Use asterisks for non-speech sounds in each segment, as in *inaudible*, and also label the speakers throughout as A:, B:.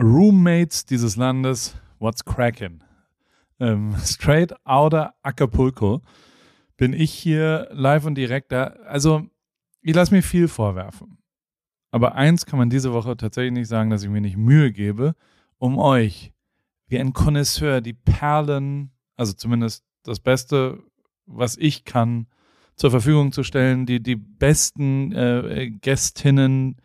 A: Roommates dieses Landes, what's crackin'? Ähm, straight outer Acapulco bin ich hier live und direkt da. Also, ich lasse mir viel vorwerfen. Aber eins kann man diese Woche tatsächlich nicht sagen, dass ich mir nicht Mühe gebe, um euch wie ein Connoisseur die Perlen, also zumindest das Beste, was ich kann, zur Verfügung zu stellen, die, die besten äh, Gästinnen,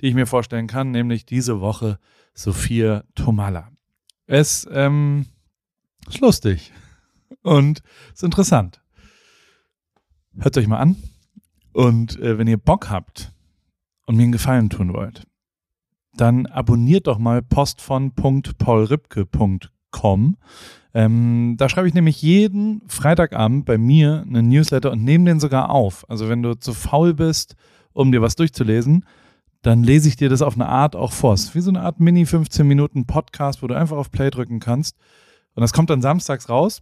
A: die ich mir vorstellen kann, nämlich diese Woche Sophia Tomala. Es ähm, ist lustig und ist interessant. Hört euch mal an. Und äh, wenn ihr Bock habt und mir einen Gefallen tun wollt, dann abonniert doch mal post von paulripke.com. Ähm, da schreibe ich nämlich jeden Freitagabend bei mir einen Newsletter und nehme den sogar auf. Also wenn du zu faul bist, um dir was durchzulesen, dann lese ich dir das auf eine Art auch vor. Es ist wie so eine Art Mini 15 Minuten Podcast, wo du einfach auf Play drücken kannst. Und das kommt dann samstags raus.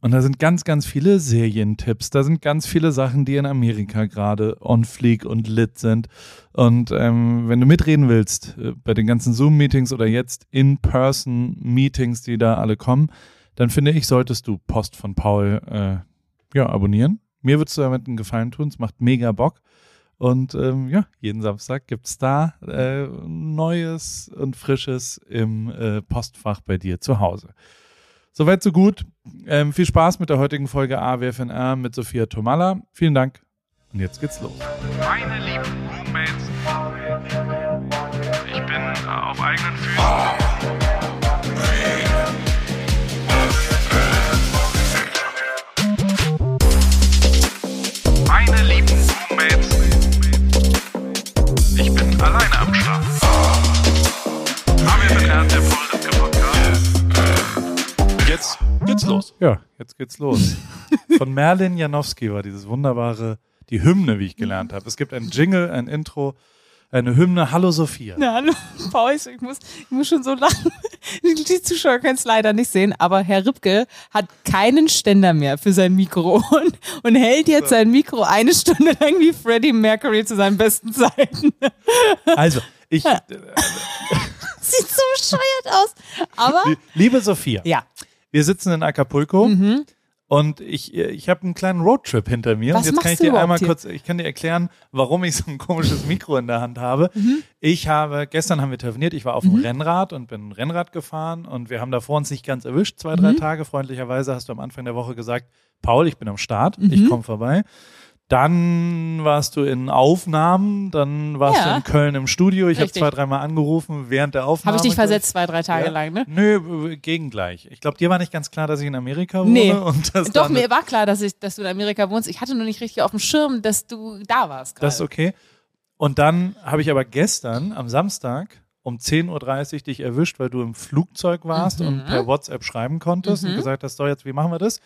A: Und da sind ganz, ganz viele Serientipps. Da sind ganz viele Sachen, die in Amerika gerade on fleek und lit sind. Und ähm, wenn du mitreden willst äh, bei den ganzen Zoom-Meetings oder jetzt In-Person-Meetings, die da alle kommen, dann finde ich, solltest du Post von Paul äh, ja, abonnieren. Mir würdest du damit einen Gefallen tun. Es macht mega Bock. Und ähm, ja, jeden Samstag gibt es da äh, Neues und Frisches im äh, Postfach bei dir zu Hause. Soweit, so gut. Ähm, viel Spaß mit der heutigen Folge AWFNR mit Sophia Tomalla. Vielen Dank. Und jetzt geht's los.
B: Meine lieben Roommates, ich bin äh, auf eigenen Füßen.
A: Geht's los. Ja, jetzt geht's los. *laughs* Von Merlin Janowski war dieses wunderbare, die Hymne, wie ich gelernt habe. Es gibt ein Jingle, ein Intro, eine Hymne. Hallo Sophia.
C: Na, hallo, Paul, ich muss, ich muss schon so lachen. Die Zuschauer können es leider nicht sehen, aber Herr Ripke hat keinen Ständer mehr für sein Mikro und, und hält jetzt sein Mikro eine Stunde lang wie Freddie Mercury zu seinen besten Zeiten.
A: Also, ich, äh, *laughs*
C: Sieht so bescheuert aus. Aber,
A: liebe Sophia,
C: ja.
A: Wir sitzen in Acapulco. Und ich, ich habe einen kleinen Roadtrip hinter mir.
C: Mhm. Was
A: und jetzt kann ich dir einmal
C: hier?
A: kurz, ich kann dir erklären, warum ich so ein komisches Mikro in der Hand habe.
C: Mhm.
A: Ich habe, gestern haben wir telefoniert, ich war auf dem Rennrad und bin Rennrad gefahren und wir haben davor uns nicht ganz erwischt, zwei,
C: Mhm.
A: drei Tage. Freundlicherweise hast du am Anfang der Woche gesagt, Paul, ich bin am Start,
C: Mhm.
A: ich komme vorbei. Dann warst du in Aufnahmen, dann warst
C: Ja.
A: du in Köln im Studio. Ich habe zwei, dreimal angerufen während der Aufnahme.
C: Habe ich dich versetzt zwei, drei Tage
A: Ja.
C: lang, ne?
A: Nö, gegengleich. Ich glaube, dir war nicht ganz klar, dass ich in Amerika wohne.
C: Nee.
A: Und dass
C: Doch, mir war klar, dass, ich, dass du in Amerika wohnst. Ich hatte nur nicht richtig auf dem Schirm, dass du da warst.
A: Das ist okay. Und dann habe ich aber gestern am Samstag um 10.30 Uhr dich erwischt, weil du im Flugzeug warst
C: Mhm.
A: und per WhatsApp schreiben konntest und gesagt hast, so jetzt, wie machen wir das?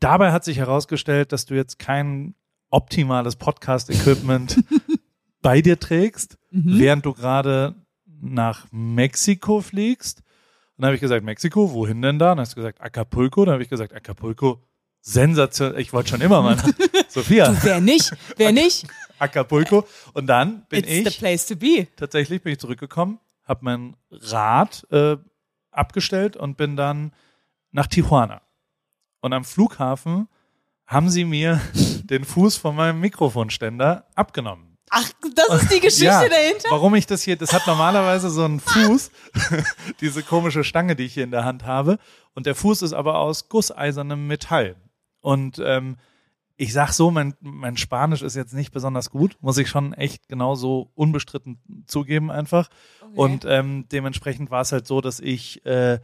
A: Dabei hat sich herausgestellt, dass du jetzt kein optimales Podcast-Equipment *laughs* bei dir trägst,
C: Mhm.
A: während du gerade nach Mexiko fliegst. Und dann habe ich gesagt, Mexiko, wohin denn da? Und dann hast du gesagt, Acapulco. Dann habe ich gesagt, Acapulco, sensationell. Ich wollte schon immer mal. nach- *laughs* Sophia,
C: Wer nicht? Wer nicht?
A: Acapulco. Und dann bin
C: It's the
A: ich,
C: place to be.
A: tatsächlich bin ich zurückgekommen, habe mein Rad äh, abgestellt und bin dann nach Tijuana. Und am Flughafen haben sie mir *laughs* den Fuß von meinem Mikrofonständer abgenommen.
C: Ach, das ist die *laughs* Geschichte
A: Ja,
C: dahinter?
A: Warum ich das hier, das hat normalerweise so einen Fuß, *laughs* diese komische Stange, die ich hier in der Hand habe. Und der Fuß ist aber aus gusseisernem Metall. Und ähm, ich sag so, mein, mein Spanisch ist jetzt nicht besonders gut, muss ich schon echt genauso unbestritten zugeben einfach. Und ähm, dementsprechend war es halt so, dass ich äh,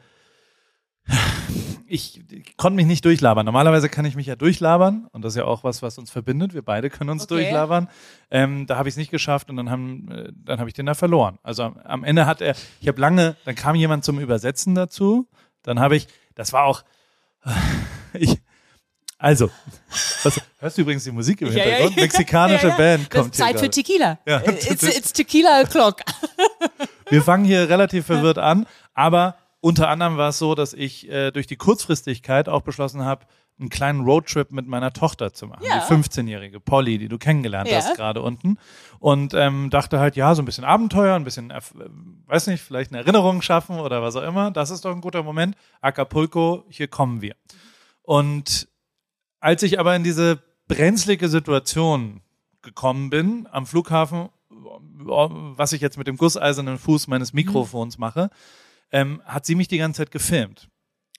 A: ich, ich konnte mich nicht durchlabern. Normalerweise kann ich mich ja durchlabern und das ist ja auch was, was uns verbindet. Wir beide können uns
C: Okay.
A: durchlabern. Ähm, da habe ich es nicht geschafft und dann haben, äh, dann habe ich den da verloren. Also am, am Ende hat er, ich habe lange, dann kam jemand zum Übersetzen dazu. Dann habe ich, das war auch, ich, also, was, hörst du übrigens die Musik im Hintergrund? Mexikanische *laughs*
C: Ja, ja.
A: Band
C: Das
A: kommt
C: ist
A: hier
C: Zeit für. Tequila.
A: Ja,
C: Äh, it's, it's Tequila o'clock.
A: Wir fangen hier relativ *laughs* verwirrt an, aber unter anderem war es so, dass ich äh, durch die Kurzfristigkeit auch beschlossen habe, einen kleinen Roadtrip mit meiner Tochter zu machen,
C: Ja.
A: die 15-jährige Polly, die du kennengelernt
C: Ja.
A: hast gerade unten. Und ähm, dachte halt, ja, so ein bisschen Abenteuer, ein bisschen, äh, weiß nicht, vielleicht eine Erinnerung schaffen oder was auch immer. Das ist doch ein guter Moment. Acapulco, hier kommen wir. Und als ich aber in diese brenzlige Situation gekommen bin am Flughafen, was ich jetzt mit dem gusseisernen Fuß meines Mikrofons mache, ähm, hat sie mich die ganze Zeit gefilmt.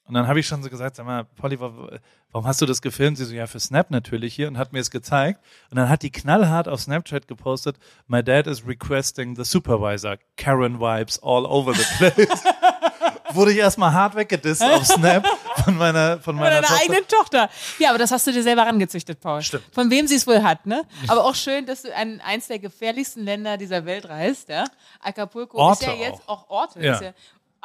A: Und dann habe ich schon so gesagt, sag mal, Polly, wa- warum hast du das gefilmt? Sie so, ja, für Snap natürlich hier und hat mir es gezeigt. Und dann hat die knallhart auf Snapchat gepostet, my dad is requesting the supervisor, Karen vibes all over the place. *laughs* Wurde ich erstmal hart weggedisst auf Snap von meiner, von meiner
C: deiner
A: Tochter.
C: eigenen Tochter. Ja, aber das hast du dir selber rangezüchtet, Paul.
A: Stimmt.
C: Von wem sie es wohl hat, ne? Aber auch schön, dass du an eins der gefährlichsten Länder dieser Welt reist, ja? Acapulco
A: Orte
C: ist ja jetzt
A: auch.
C: auch Orte,
A: Ja.
C: Ja,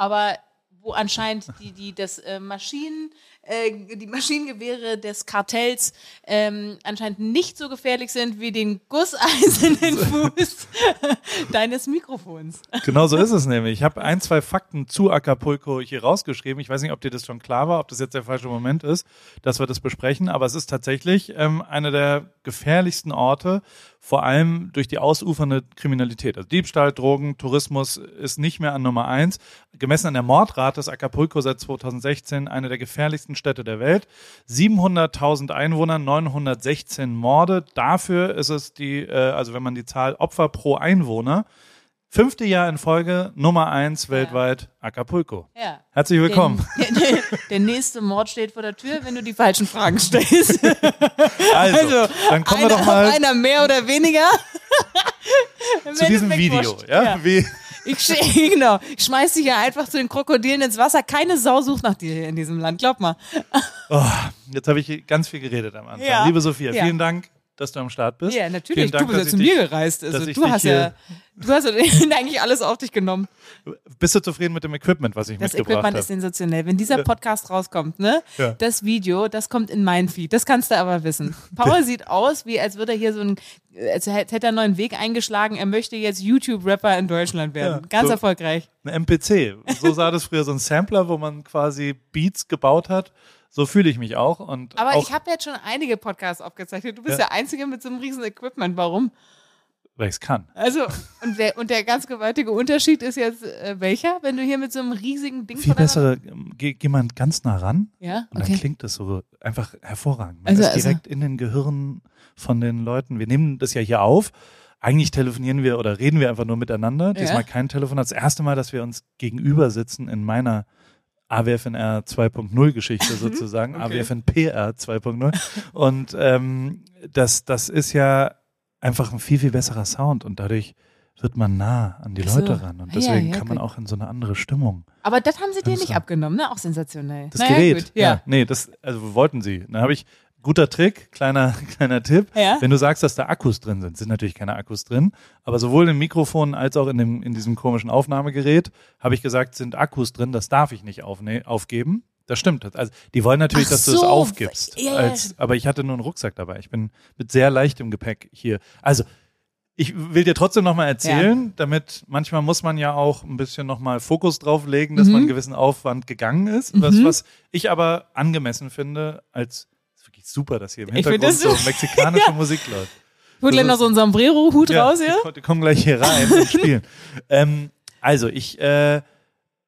C: aber wo anscheinend die, die das äh, Maschinen, äh, die Maschinengewehre des Kartells ähm, anscheinend nicht so gefährlich sind wie den gusseisernen *laughs* Fuß *laughs* deines Mikrofons.
A: Genau so ist es nämlich. Ich habe ein, zwei Fakten zu Acapulco hier rausgeschrieben. Ich weiß nicht, ob dir das schon klar war, ob das jetzt der falsche Moment ist, dass wir das besprechen, aber es ist tatsächlich ähm, einer der gefährlichsten Orte, vor allem durch die ausufernde Kriminalität. Also Diebstahl, Drogen, Tourismus ist nicht mehr an Nummer eins. Gemessen an der Mordrate ist Acapulco seit 2016 eine der gefährlichsten Städte der Welt. 700.000 Einwohner, 916 Morde. Dafür ist es die, äh, also wenn man die Zahl Opfer pro Einwohner, fünfte Jahr in Folge, Nummer eins weltweit, Acapulco.
C: Ja.
A: Herzlich willkommen.
C: Der, *laughs* der, der nächste Mord steht vor der Tür, wenn du die falschen Fragen stellst. *laughs*
A: Also,
C: Also,
A: dann kommen wir
C: einer,
A: doch mal
C: einer mehr oder weniger. *laughs*
A: zu diesem Video. Ja? Wie,
C: Ich, genau. ich schmeiß dich ja einfach zu den Krokodilen ins Wasser. Keine Sau sucht nach dir hier in diesem Land, glaub mal.
A: oh, jetzt habe ich ganz viel geredet am Anfang.
C: Ja.
A: Liebe Sophia,
C: Ja.
A: vielen Dank, dass du am Start bist.
C: Ja, natürlich.
A: Dank,
C: du bist ja zu mir gereist. Also du hast ja, du hast ja *laughs* eigentlich alles auf dich genommen.
A: Bist du zufrieden mit dem Equipment, was ich
C: Das
A: mitgebracht
C: Equipment
A: habe?
C: ist sensationell. Wenn dieser Podcast rauskommt, ne,
A: Ja.
C: das Video, das kommt in mein Feed. Das kannst du aber wissen. *laughs* Paul sieht aus, wie als würde er hier so ein, als hätte er einen neuen Weg eingeschlagen. Er möchte jetzt YouTube-Rapper in Deutschland werden.
A: Ja,
C: Ganz
A: so-
C: erfolgreich.
A: Ein MPC. So sah das früher, so ein Sampler, wo man quasi Beats gebaut hat. So fühle ich mich auch. Und
C: Aber
A: auch,
C: ich habe jetzt schon einige Podcasts aufgezeichnet. Du bist
A: Ja.
C: der Einzige mit so einem riesen Equipment. Warum?
A: weil ich es kann.
C: Also, und der, und der ganz gewaltige Unterschied ist jetzt äh, welcher, wenn du hier mit so einem riesigen Ding
A: Viel bessere, ähm, geh, geh mal ganz nah ran
C: Ja,
A: und
C: okay.
A: dann klingt das so einfach hervorragend. Man
C: Also-
A: ist
C: also-
A: direkt in den Gehirnen von den Leuten. Wir nehmen das ja hier auf. Eigentlich telefonieren wir oder reden wir einfach nur miteinander. Diesmal kein Telefonat. Das erste Mal, dass wir uns gegenüber sitzen in meiner AWFNR 2.0 Geschichte sozusagen,
C: Okay.
A: AWFN PR 2.0. Und ähm, das, das ist ja einfach ein viel, viel besserer Sound und dadurch wird man nah an die
C: so.
A: Leute ran. Und
C: Ja,
A: deswegen
C: ja,
A: kann man
C: gut.
A: auch in so eine andere Stimmung.
C: Aber das haben sie dir nicht abgenommen, ne? Auch sensationell.
A: Das
C: naja,
A: Gerät.
C: Gut. Ja.
A: Nee, das, also wollten sie. Dann habe ich, guter Trick, kleiner, *laughs* kleiner Tipp.
C: Ja.
A: Wenn du sagst, dass da Akkus drin sind, sind natürlich keine Akkus drin. Aber sowohl im Mikrofon als auch in, dem, in diesem komischen Aufnahmegerät habe ich gesagt, sind Akkus drin, das darf ich nicht aufne aufgeben. Das stimmt. Also die wollen natürlich,
C: Ach
A: dass du es
C: so.
A: aufgibst.
C: Ja, ja,
A: als, aber ich hatte nur einen Rucksack dabei. Ich bin mit sehr leichtem Gepäck hier. Also ich will dir trotzdem nochmal erzählen, damit manchmal muss man ja auch ein bisschen nochmal Fokus drauf legen, dass
C: Mhm.
A: man einen gewissen Aufwand gegangen ist. Was, was ich aber angemessen finde, als ist wirklich super, dass hier im Hintergrund so mexikanische *laughs* Musik läuft.
C: Holt noch so einen Sombrero-Hut raus
A: die,
C: hier.
A: ko- die kommen gleich hier rein und *laughs* spielen. ähm, also ich, äh,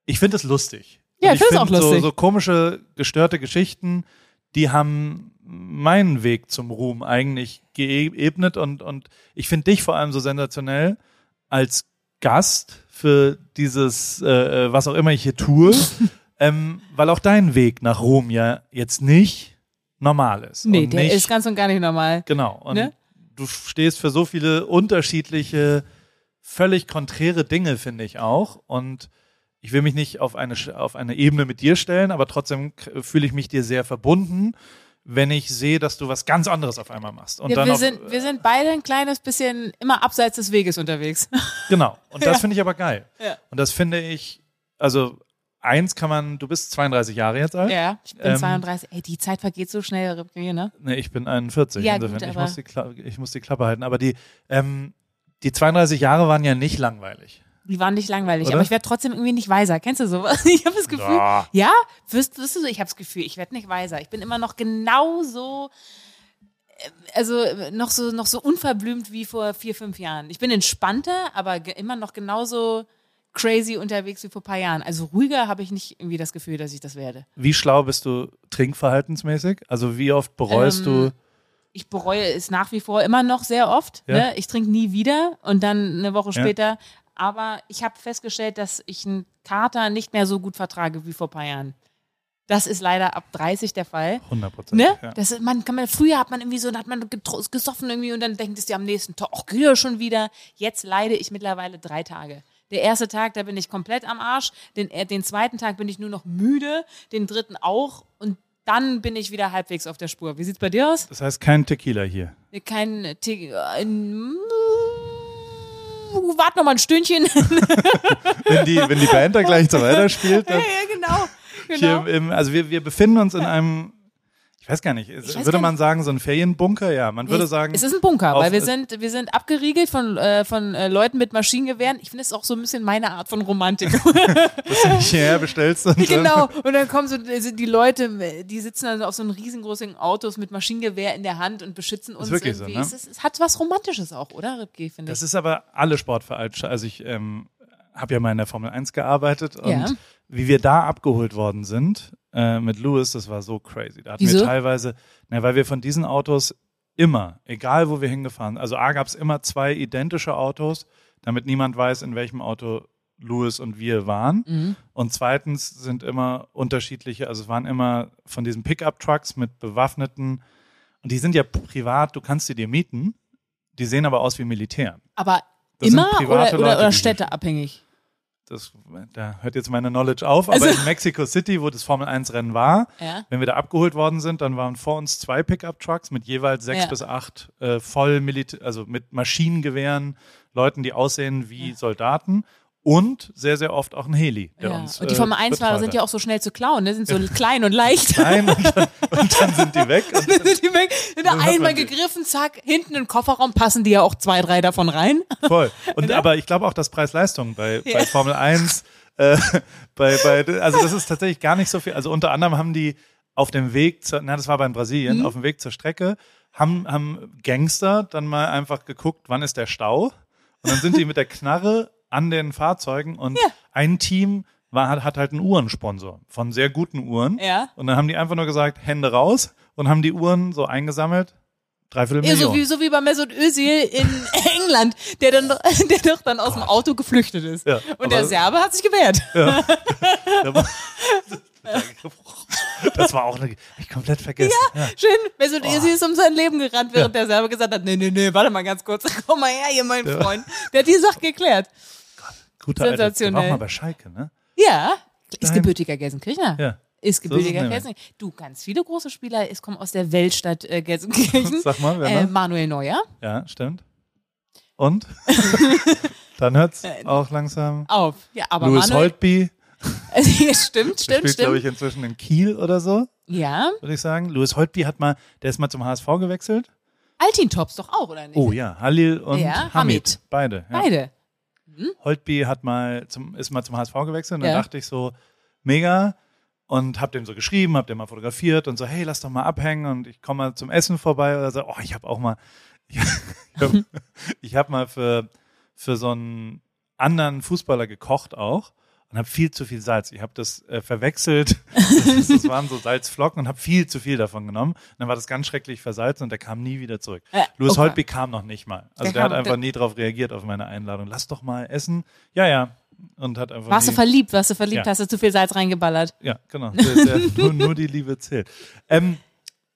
A: ich finde es lustig.
C: Ja, ich find's
A: find
C: auch lustig.
A: So, so komische, gestörte Geschichten, die haben meinen Weg zum Ruhm eigentlich geebnet und, und ich finde dich vor allem so sensationell als Gast für dieses, äh, äh, was auch immer ich hier tue, *laughs* ähm, weil auch dein Weg nach Ruhm ja jetzt nicht normal ist.
C: Nee, der
A: nicht,
C: ist ganz und gar nicht normal.
A: Genau. Und
C: Ne?
A: du stehst für so viele unterschiedliche, völlig konträre Dinge, finde ich auch. Und ich will mich nicht auf eine, auf eine Ebene mit dir stellen, aber trotzdem fühle ich mich dir sehr verbunden, wenn ich sehe, dass du was ganz anderes auf einmal machst. Und
C: Wir,
A: dann
C: wir,
A: auf,
C: sind, wir sind beide ein kleines bisschen immer abseits des Weges unterwegs.
A: Genau. Und das *laughs*
C: Ja.
A: finde ich aber geil.
C: Ja.
A: Und das finde ich, also eins kann man, du bist 32 Jahre jetzt alt.
C: Ja, ich bin
A: Ähm,
C: 32. Ey, die Zeit vergeht so schnell, Ripke, ne?
A: Nee, ich bin 41.
C: Ja,
A: insofern.
C: gut,
A: ich, muss die Kla ich muss die Klappe halten. Aber die, ähm, die 32 Jahre waren ja nicht langweilig.
C: Die waren nicht langweilig,
A: Oder?
C: aber ich werde trotzdem irgendwie nicht weiser. Kennst du sowas? *laughs* Ich habe das Gefühl,
A: Ja.
C: ja, wirst, wirst du so, ich habe das Gefühl, ich werde nicht weiser. Ich bin immer noch genauso, äh, also äh, noch so, noch so unverblümt wie vor vier, fünf Jahren. Ich bin entspannter, aber immer noch genauso crazy unterwegs wie vor ein paar Jahren. Also ruhiger habe ich nicht irgendwie das Gefühl, dass ich das werde.
A: Wie schlau bist du trinkverhaltensmäßig? Also wie oft bereust
C: Ähm,
A: du?
C: Ich bereue es nach wie vor immer noch sehr oft.
A: Ja.
C: Ne? Ich trinke nie wieder und dann eine Woche
A: Ja.
C: später. Aber ich habe festgestellt, dass ich einen Kater nicht mehr so gut vertrage wie vor ein paar Jahren. Das ist leider ab 30 der Fall.
A: 100 Prozent.
C: Ne?
A: Ja.
C: Das ist, man kann man, früher hat man irgendwie so, da hat man gesoffen irgendwie und dann denkt es dir am nächsten Tag, ach, geht ja schon wieder. Jetzt leide ich mittlerweile drei Tage. Der erste Tag, da bin ich komplett am Arsch. Den, äh, den zweiten Tag bin ich nur noch müde. Den dritten auch. Und dann bin ich wieder halbwegs auf der Spur. Wie sieht's bei dir aus?
A: Das heißt kein Tequila hier.
C: Kein Tick. Ein, wart noch mal ein Stündchen. *laughs*
A: Wenn die, wenn die Band da gleich so weiterspielt, *laughs*
C: ja,
A: dann
C: ja, genau. genau.
A: im, also wir, wir befinden uns in *laughs* einem, ich weiß gar nicht,
C: weiß
A: würde
C: gar
A: man sagen, so ein Ferienbunker? Ja, man würde sagen,
C: es ist ein Bunker, weil wir sind, wir sind abgeriegelt von, äh, von äh, Leuten mit Maschinengewehren. Ich finde es auch so ein bisschen meine Art von Romantik. *laughs*
A: dass du nicht hierher bestellst. Und *laughs*
C: genau. Und dann kommen so die Leute, die sitzen dann auf so einen riesengroßen Autos mit Maschinengewehr in der Hand und beschützen uns
A: wirklich so,
C: irgendwie.
A: ne?
C: es, ist, es hat was Romantisches auch, oder, Ripke, finde ich.
A: Das ist aber alle Sportvereine. Also ich ähm, habe ja mal in der Formel 1 gearbeitet und
C: Ja.
A: wie wir da abgeholt worden sind äh, mit Lewis, das war so crazy. Da hatten
C: Wieso?
A: wir teilweise, na, weil wir von diesen Autos immer, egal wo wir hingefahren, also A gab es immer zwei identische Autos, damit niemand weiß, in welchem Auto Lewis und wir waren.
C: Mhm.
A: Und zweitens sind immer unterschiedliche, also es waren immer von diesen Pickup-Trucks mit bewaffneten, und die sind ja privat, du kannst sie dir mieten, die sehen aber aus wie Militär.
C: Aber
A: Das sind
C: immer
A: private
C: oder, oder, oder städteabhängig?
A: Das, da hört jetzt meine Knowledge auf, aber
C: Also-
A: in Mexico City, wo das Formel 1 Rennen war,
C: Ja.
A: wenn wir da abgeholt worden sind, dann waren vor uns zwei Pickup-Trucks mit jeweils sechs
C: Ja.
A: bis acht äh, voll Milita also mit Maschinengewehren, Leuten, die aussehen wie Soldaten und sehr, sehr oft auch ein Heli. Der
C: Ja.
A: uns,
C: und die
A: äh,
C: Formel 1-Fahrer
A: betreut
C: sind
A: hat.
C: ja auch so schnell zu klauen, ne? sind so klein und leicht. *laughs*
A: Nein, und dann, und dann sind die weg. Und *laughs*
C: Dann sind die weg, sind da einmal gegriffen, zack, hinten im Kofferraum passen die ja auch zwei, drei davon rein. *laughs*
A: Voll. Und aber ich glaube auch, dass Preis-Leistung bei, bei Formel 1, äh, bei, bei, also das ist tatsächlich gar nicht so viel. Also unter anderem haben die auf dem Weg zur, na, das war bei Brasilien,
C: Mhm.
A: auf dem Weg zur Strecke, haben, haben Gangster dann mal einfach geguckt, wann ist der Stau? Und dann sind die mit der Knarre an den Fahrzeugen und
C: Ja.
A: ein Team war, hat, halt einen Uhrensponsor von sehr guten Uhren.
C: Ja.
A: Und dann haben die einfach nur gesagt, Hände raus und haben die Uhren so eingesammelt. Dreiviertel
C: Ja,
A: Million.
C: so wie, so wie bei Mesut Özil in *laughs* England, der dann, *laughs* der doch dann aus dem Auto geflüchtet ist.
A: Ja,
C: Und der Serbe hat sich gewehrt. *laughs*
A: War- Das war auch eine, ich komplett vergessen. Ja.
C: Schön, Mesut Özil ist um sein Leben gerannt, während der Serbe gesagt hat, nee, nee, nee, warte mal ganz kurz, komm mal her hier, mein Freund. Der hat die Sache geklärt.
A: Guter Alter, der war auch
C: Sensationell.
A: mal bei Schalke, ne?
C: Ja, ist gebürtiger Gelsenkirchner.
A: Ja.
C: Ist
A: So es
C: gebürtiger
A: nämlich.
C: Gelsenkirchner. Du, ganz viele große Spieler, es kommen aus der Weltstadt äh, Gelsenkirchen. *laughs*
A: Sag mal, wer
C: äh? Manuel Neuer.
A: Ja, stimmt. Und? *laughs* Dann hört's
C: Äh,
A: auch langsam.
C: Auf. Ja, aber
A: Louis
C: Manuel.
A: Holtby *laughs*
C: Ja, stimmt,
A: der
C: stimmt,
A: spielt, glaube ich,
C: stimmt.
A: inzwischen in Kiel oder so,
C: Ja.
A: würde ich sagen. Louis Holtby hat mal, der ist mal zum HSV gewechselt.
C: Altin Tops doch auch, oder nicht?
A: Oh ja, Halil und
C: Ja,
A: Hamid.
C: Hamid.
A: Beide. Ja.
C: Beide.
A: Holtby hat mal zum, ist mal zum HSV gewechselt und
C: Ja.
A: dann dachte ich so, mega. Und hab dem so geschrieben, hab dem mal fotografiert und so, hey, lass doch mal abhängen und ich komme mal zum Essen vorbei oder so. Oh, ich habe auch mal, *laughs* ich hab, *laughs* ich hab mal für, für so einen anderen Fußballer gekocht auch und habe viel zu viel Salz. Ich habe das äh, verwechselt. Das, das waren so Salzflocken und habe viel zu viel davon genommen. Und dann war das ganz schrecklich versalzen und der kam nie wieder zurück.
C: Äh,
A: Louis
C: okay.
A: Holtby kam noch nicht mal. Also
C: Der
A: der, hat
C: kam-
A: einfach
C: der-
A: nie darauf reagiert auf meine Einladung. Lass doch mal essen. Ja, ja. Und hat einfach
C: Warst du
A: nie,
C: verliebt? Warst du verliebt?
A: Ja.
C: Hast du zu viel Salz reingeballert?
A: Ja, genau. Der, nur, nur die Liebe zählt. Ähm,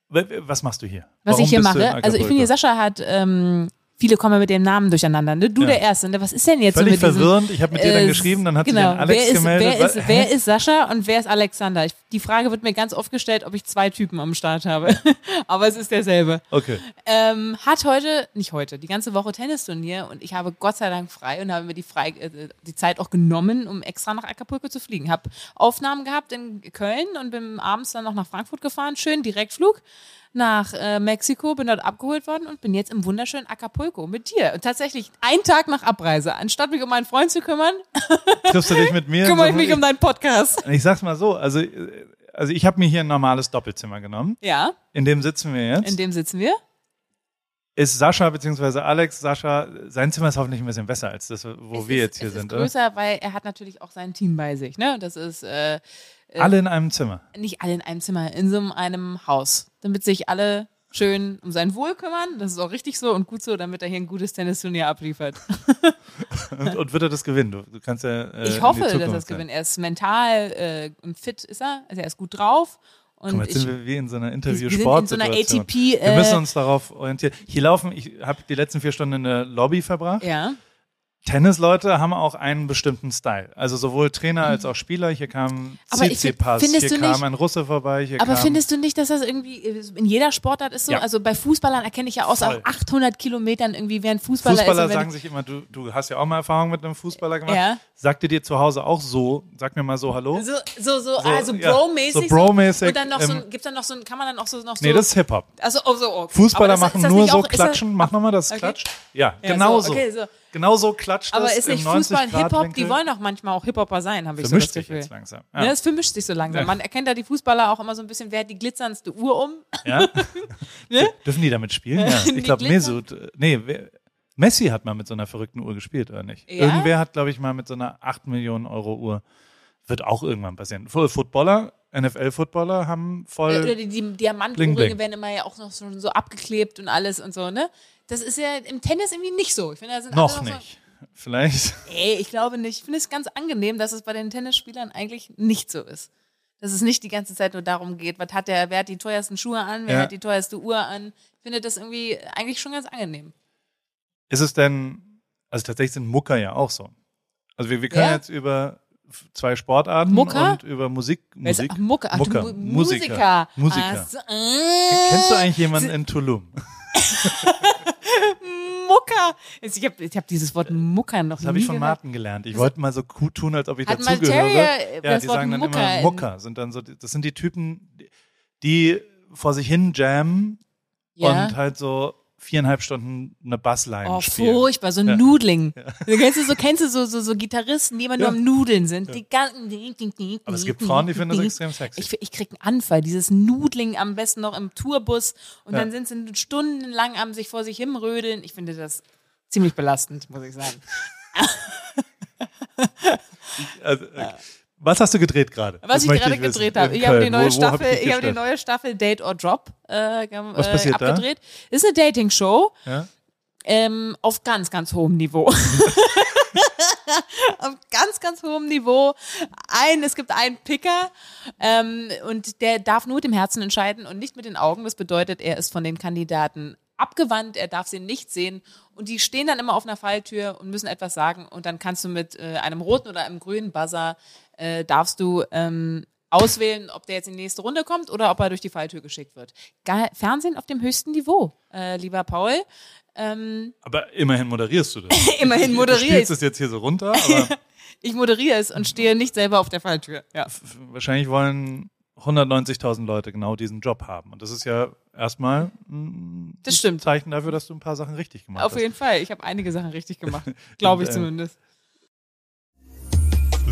A: was machst du hier?
C: Was
A: Warum
C: ich hier
A: du
C: mache, also ich finde, Sascha hat, ähm, viele kommen mit dem Namen durcheinander. Ne? Du
A: Ja.
C: der Erste. Ne? Was ist denn jetzt
A: Völlig
C: so mit diesem,
A: verwirrend. Ich habe mit dir dann
C: äh,
A: geschrieben, dann hat
C: genau.
A: sich Alex
C: wer ist,
A: gemeldet.
C: Wer ist, wer ist Sascha und wer ist Alexander? Ich, die Frage wird mir ganz oft gestellt, ob ich zwei Typen am Start habe. *laughs* Aber es ist derselbe.
A: Okay.
C: Ähm, hat heute, nicht heute, die ganze Woche Tennisturnier und ich habe Gott sei Dank frei und habe mir die, frei, äh, die Zeit auch genommen, um extra nach Acapulco zu fliegen. Habe Aufnahmen gehabt in Köln und bin abends dann noch nach Frankfurt gefahren. Schön, Direktflug nach äh, Mexiko, bin dort abgeholt worden und bin jetzt im wunderschönen Acapulco mit dir. Und tatsächlich einen Tag nach Abreise, anstatt mich um meinen Freund zu kümmern, *laughs*
A: Triffst du dich mit mir? *laughs*
C: kümmere ich mich um deinen Podcast.
A: Ich sag's mal so, also, äh, also ich habe mir hier ein normales Doppelzimmer genommen.
C: Ja,
A: In dem sitzen wir jetzt.
C: in dem sitzen wir.
A: Ist Sascha beziehungsweise Alex, Sascha, sein Zimmer ist hoffentlich ein bisschen besser als das, wo
C: Es
A: wir
C: ist,
A: jetzt hier
C: es
A: sind,
C: ist
A: oder?
C: größer, weil er hat natürlich auch sein Team bei sich. Ne? Das ist äh,
A: Alle in einem Zimmer.
C: nicht alle in einem Zimmer, in so einem Haus, damit sich alle schön um sein Wohl kümmern. Das ist auch richtig so und gut so, damit er hier ein gutes Tennisturnier abliefert. *laughs*
A: Und, und wird er das gewinnen? Du, du kannst ja. Äh,
C: ich hoffe, dass er es
A: sein.
C: gewinnt. Er ist mental äh, und fit ist er. Also er ist gut drauf. Und
A: mal, jetzt
C: ich,
A: sind wir wie in so einer
C: wir sind in so
A: Interview-Sport.
C: einer ATP.
A: wir
C: Äh,
A: müssen uns darauf orientieren. Hier laufen, ich habe die letzten vier Stunden in der Lobby verbracht.
C: ja.
A: Tennisleute haben auch einen bestimmten Style. Also sowohl Trainer als auch Spieler. Hier kam Tsitsipas, hier
C: du
A: kam
C: nicht-
A: ein Russe vorbei, hier
C: Aber
A: kam
C: findest du nicht, dass das irgendwie in jeder Sportart ist so?
A: Ja.
C: Also bei Fußballern erkenne ich ja aus
A: Voll.
C: auf 800 Kilometern irgendwie, wer ein Fußballer,
A: Fußballer
C: ist. wenn-
A: sagen sich immer, du, du hast ja auch mal Erfahrung mit einem Fußballer gemacht.
C: Ja.
A: Sagt ihr dir zu Hause auch so? Sag mir mal so Hallo.
C: so, so, so,
A: So,
C: also
A: ja,
C: Bro-mäßig.
A: so Bro-mäßig,
C: Und dann noch so,
A: ähm,
C: ein- gibt's dann noch so ein, kann man dann auch so noch so.
A: Nee, das ist Hip-Hop.
C: also, oh, so, okay.
A: Fußballer
C: Aber das-
A: machen nur
C: nicht
A: so
C: auch- das-
A: klatschen. Mach nochmal das
C: Okay.
A: Klatsch. Ja,
C: Ja,
A: genau
C: so,
A: so.
C: okay, so.
A: Genau so klatscht
C: Aber
A: das
C: ist nicht Fußball
A: 90 Grad
C: Hip-Hop? Die wollen auch manchmal auch Hip-Hopper sein, habe ich
A: Vermischt
C: so
A: sich
C: das Gefühl.
A: jetzt langsam.
C: Ja.
A: Ja.
C: es vermischt sich so langsam. Man erkennt da die Fußballer auch immer so ein bisschen, wer hat die glitzerndste Uhr um.
A: Ja? *laughs*
C: Ne?
A: Dürfen die damit spielen? Ja. Ich glaube, Mesut, äh, nee, wer, Messi hat mal mit so einer verrückten Uhr gespielt, oder nicht?
C: Ja?
A: Irgendwer hat, glaube ich, mal mit so einer 8 Millionen Euro Uhr. Wird auch irgendwann passieren. Footballer, NFL-Footballer haben voll.
C: Oder die, die
A: bling.
C: werden immer ja auch noch so, so abgeklebt und alles und so, ne? Das ist ja im Tennis irgendwie nicht so. Ich finde, da sind
A: noch nicht. Vielleicht.
C: So, ey, ich glaube nicht. Ich finde es ganz angenehm, dass es bei den Tennisspielern eigentlich nicht so ist. Dass es nicht die ganze Zeit nur darum geht, was hat der, wer hat die teuersten Schuhe an, wer
A: Ja.
C: hat die teuerste Uhr an. Ich finde das irgendwie eigentlich schon ganz angenehm.
A: Ist es denn, also tatsächlich sind Mucker ja auch so. Also wir, wir können
C: Ja.
A: jetzt über zwei Sportarten
C: Mucker?
A: und über Musik. Musik.
C: Ach, Mucke, ach,
A: Mucker, Musiker.
C: Musiker.
A: Musiker.
C: Ach äh,
A: Kennst du eigentlich jemanden in Tulum? *laughs* *laughs*
C: Mucker. Ich habe ich hab dieses Wort Mucker noch
A: Das habe ich von
C: gehört.
A: Martin gelernt. Ich wollte mal so cool tun, als ob ich
C: Hat
A: dazugehöre. Ja,
C: das
A: die
C: Wort
A: sagen dann
C: Mucker
A: immer Mucker. Sind dann so, das sind die Typen, die vor sich hin jammen
C: Ja.
A: und halt so viereinhalb Stunden eine Bassline
C: Oh,
A: spielen.
C: furchtbar, so ein
A: Ja.
C: Nudling. Du kennst du so, kennst du so, so, so Gitarristen, die immer nur
A: Ja.
C: am Nudeln sind. Die ganzen,
A: Aber es gibt Frauen, die finden das extrem sexy.
C: Ich, ich krieg einen Anfall, dieses Nudling am besten noch im Tourbus und
A: Ja.
C: dann sind sie stundenlang am sich vor sich hinrödeln. Ich finde das ziemlich belastend, muss ich sagen. *laughs*
A: Also, äh, Was hast du gedreht gerade?
C: Was
A: Das
C: ich gerade gedreht habe. Ich habe die neue
A: Wo- wo hab
C: Staffel,
A: dich
C: ich habe die neue Staffel Date or Drop äh,
A: Was
C: äh,
A: passiert da?
C: abgedreht. Ist eine Dating-Show.
A: Ja?
C: ähm, auf ganz, ganz hohem Niveau. *laughs* auf ganz, ganz hohem Niveau. Ein, es gibt einen Picker ähm, und der darf nur mit dem Herzen entscheiden und nicht mit den Augen. Das bedeutet, er ist von den Kandidaten abgewandt, er darf sie nicht sehen und die stehen dann immer auf einer Falltür und müssen etwas sagen und dann kannst du mit äh, einem roten oder einem grünen Buzzer äh, darfst du ähm, auswählen, ob der jetzt in die nächste Runde kommt oder ob er durch die Falltür geschickt wird. Ge Fernsehen auf dem höchsten Niveau, äh, lieber Paul. Ähm,
A: Aber immerhin moderierst du das. *laughs*
C: immerhin
A: Du
C: moderiere
A: spielst
C: ich.
A: es jetzt hier so runter, *laughs*
C: Ich moderiere es und stehe nicht selber auf der Falltür. Ja.
A: wahrscheinlich wollen 190.000 Leute genau diesen Job haben. Und das ist ja erstmal ein
C: Das stimmt.
A: Zeichen dafür, dass du ein paar Sachen richtig gemacht
C: Auf
A: hast.
C: jeden Fall. Ich habe einige Sachen richtig gemacht. *laughs* Glaube ich
A: äh,
C: zumindest.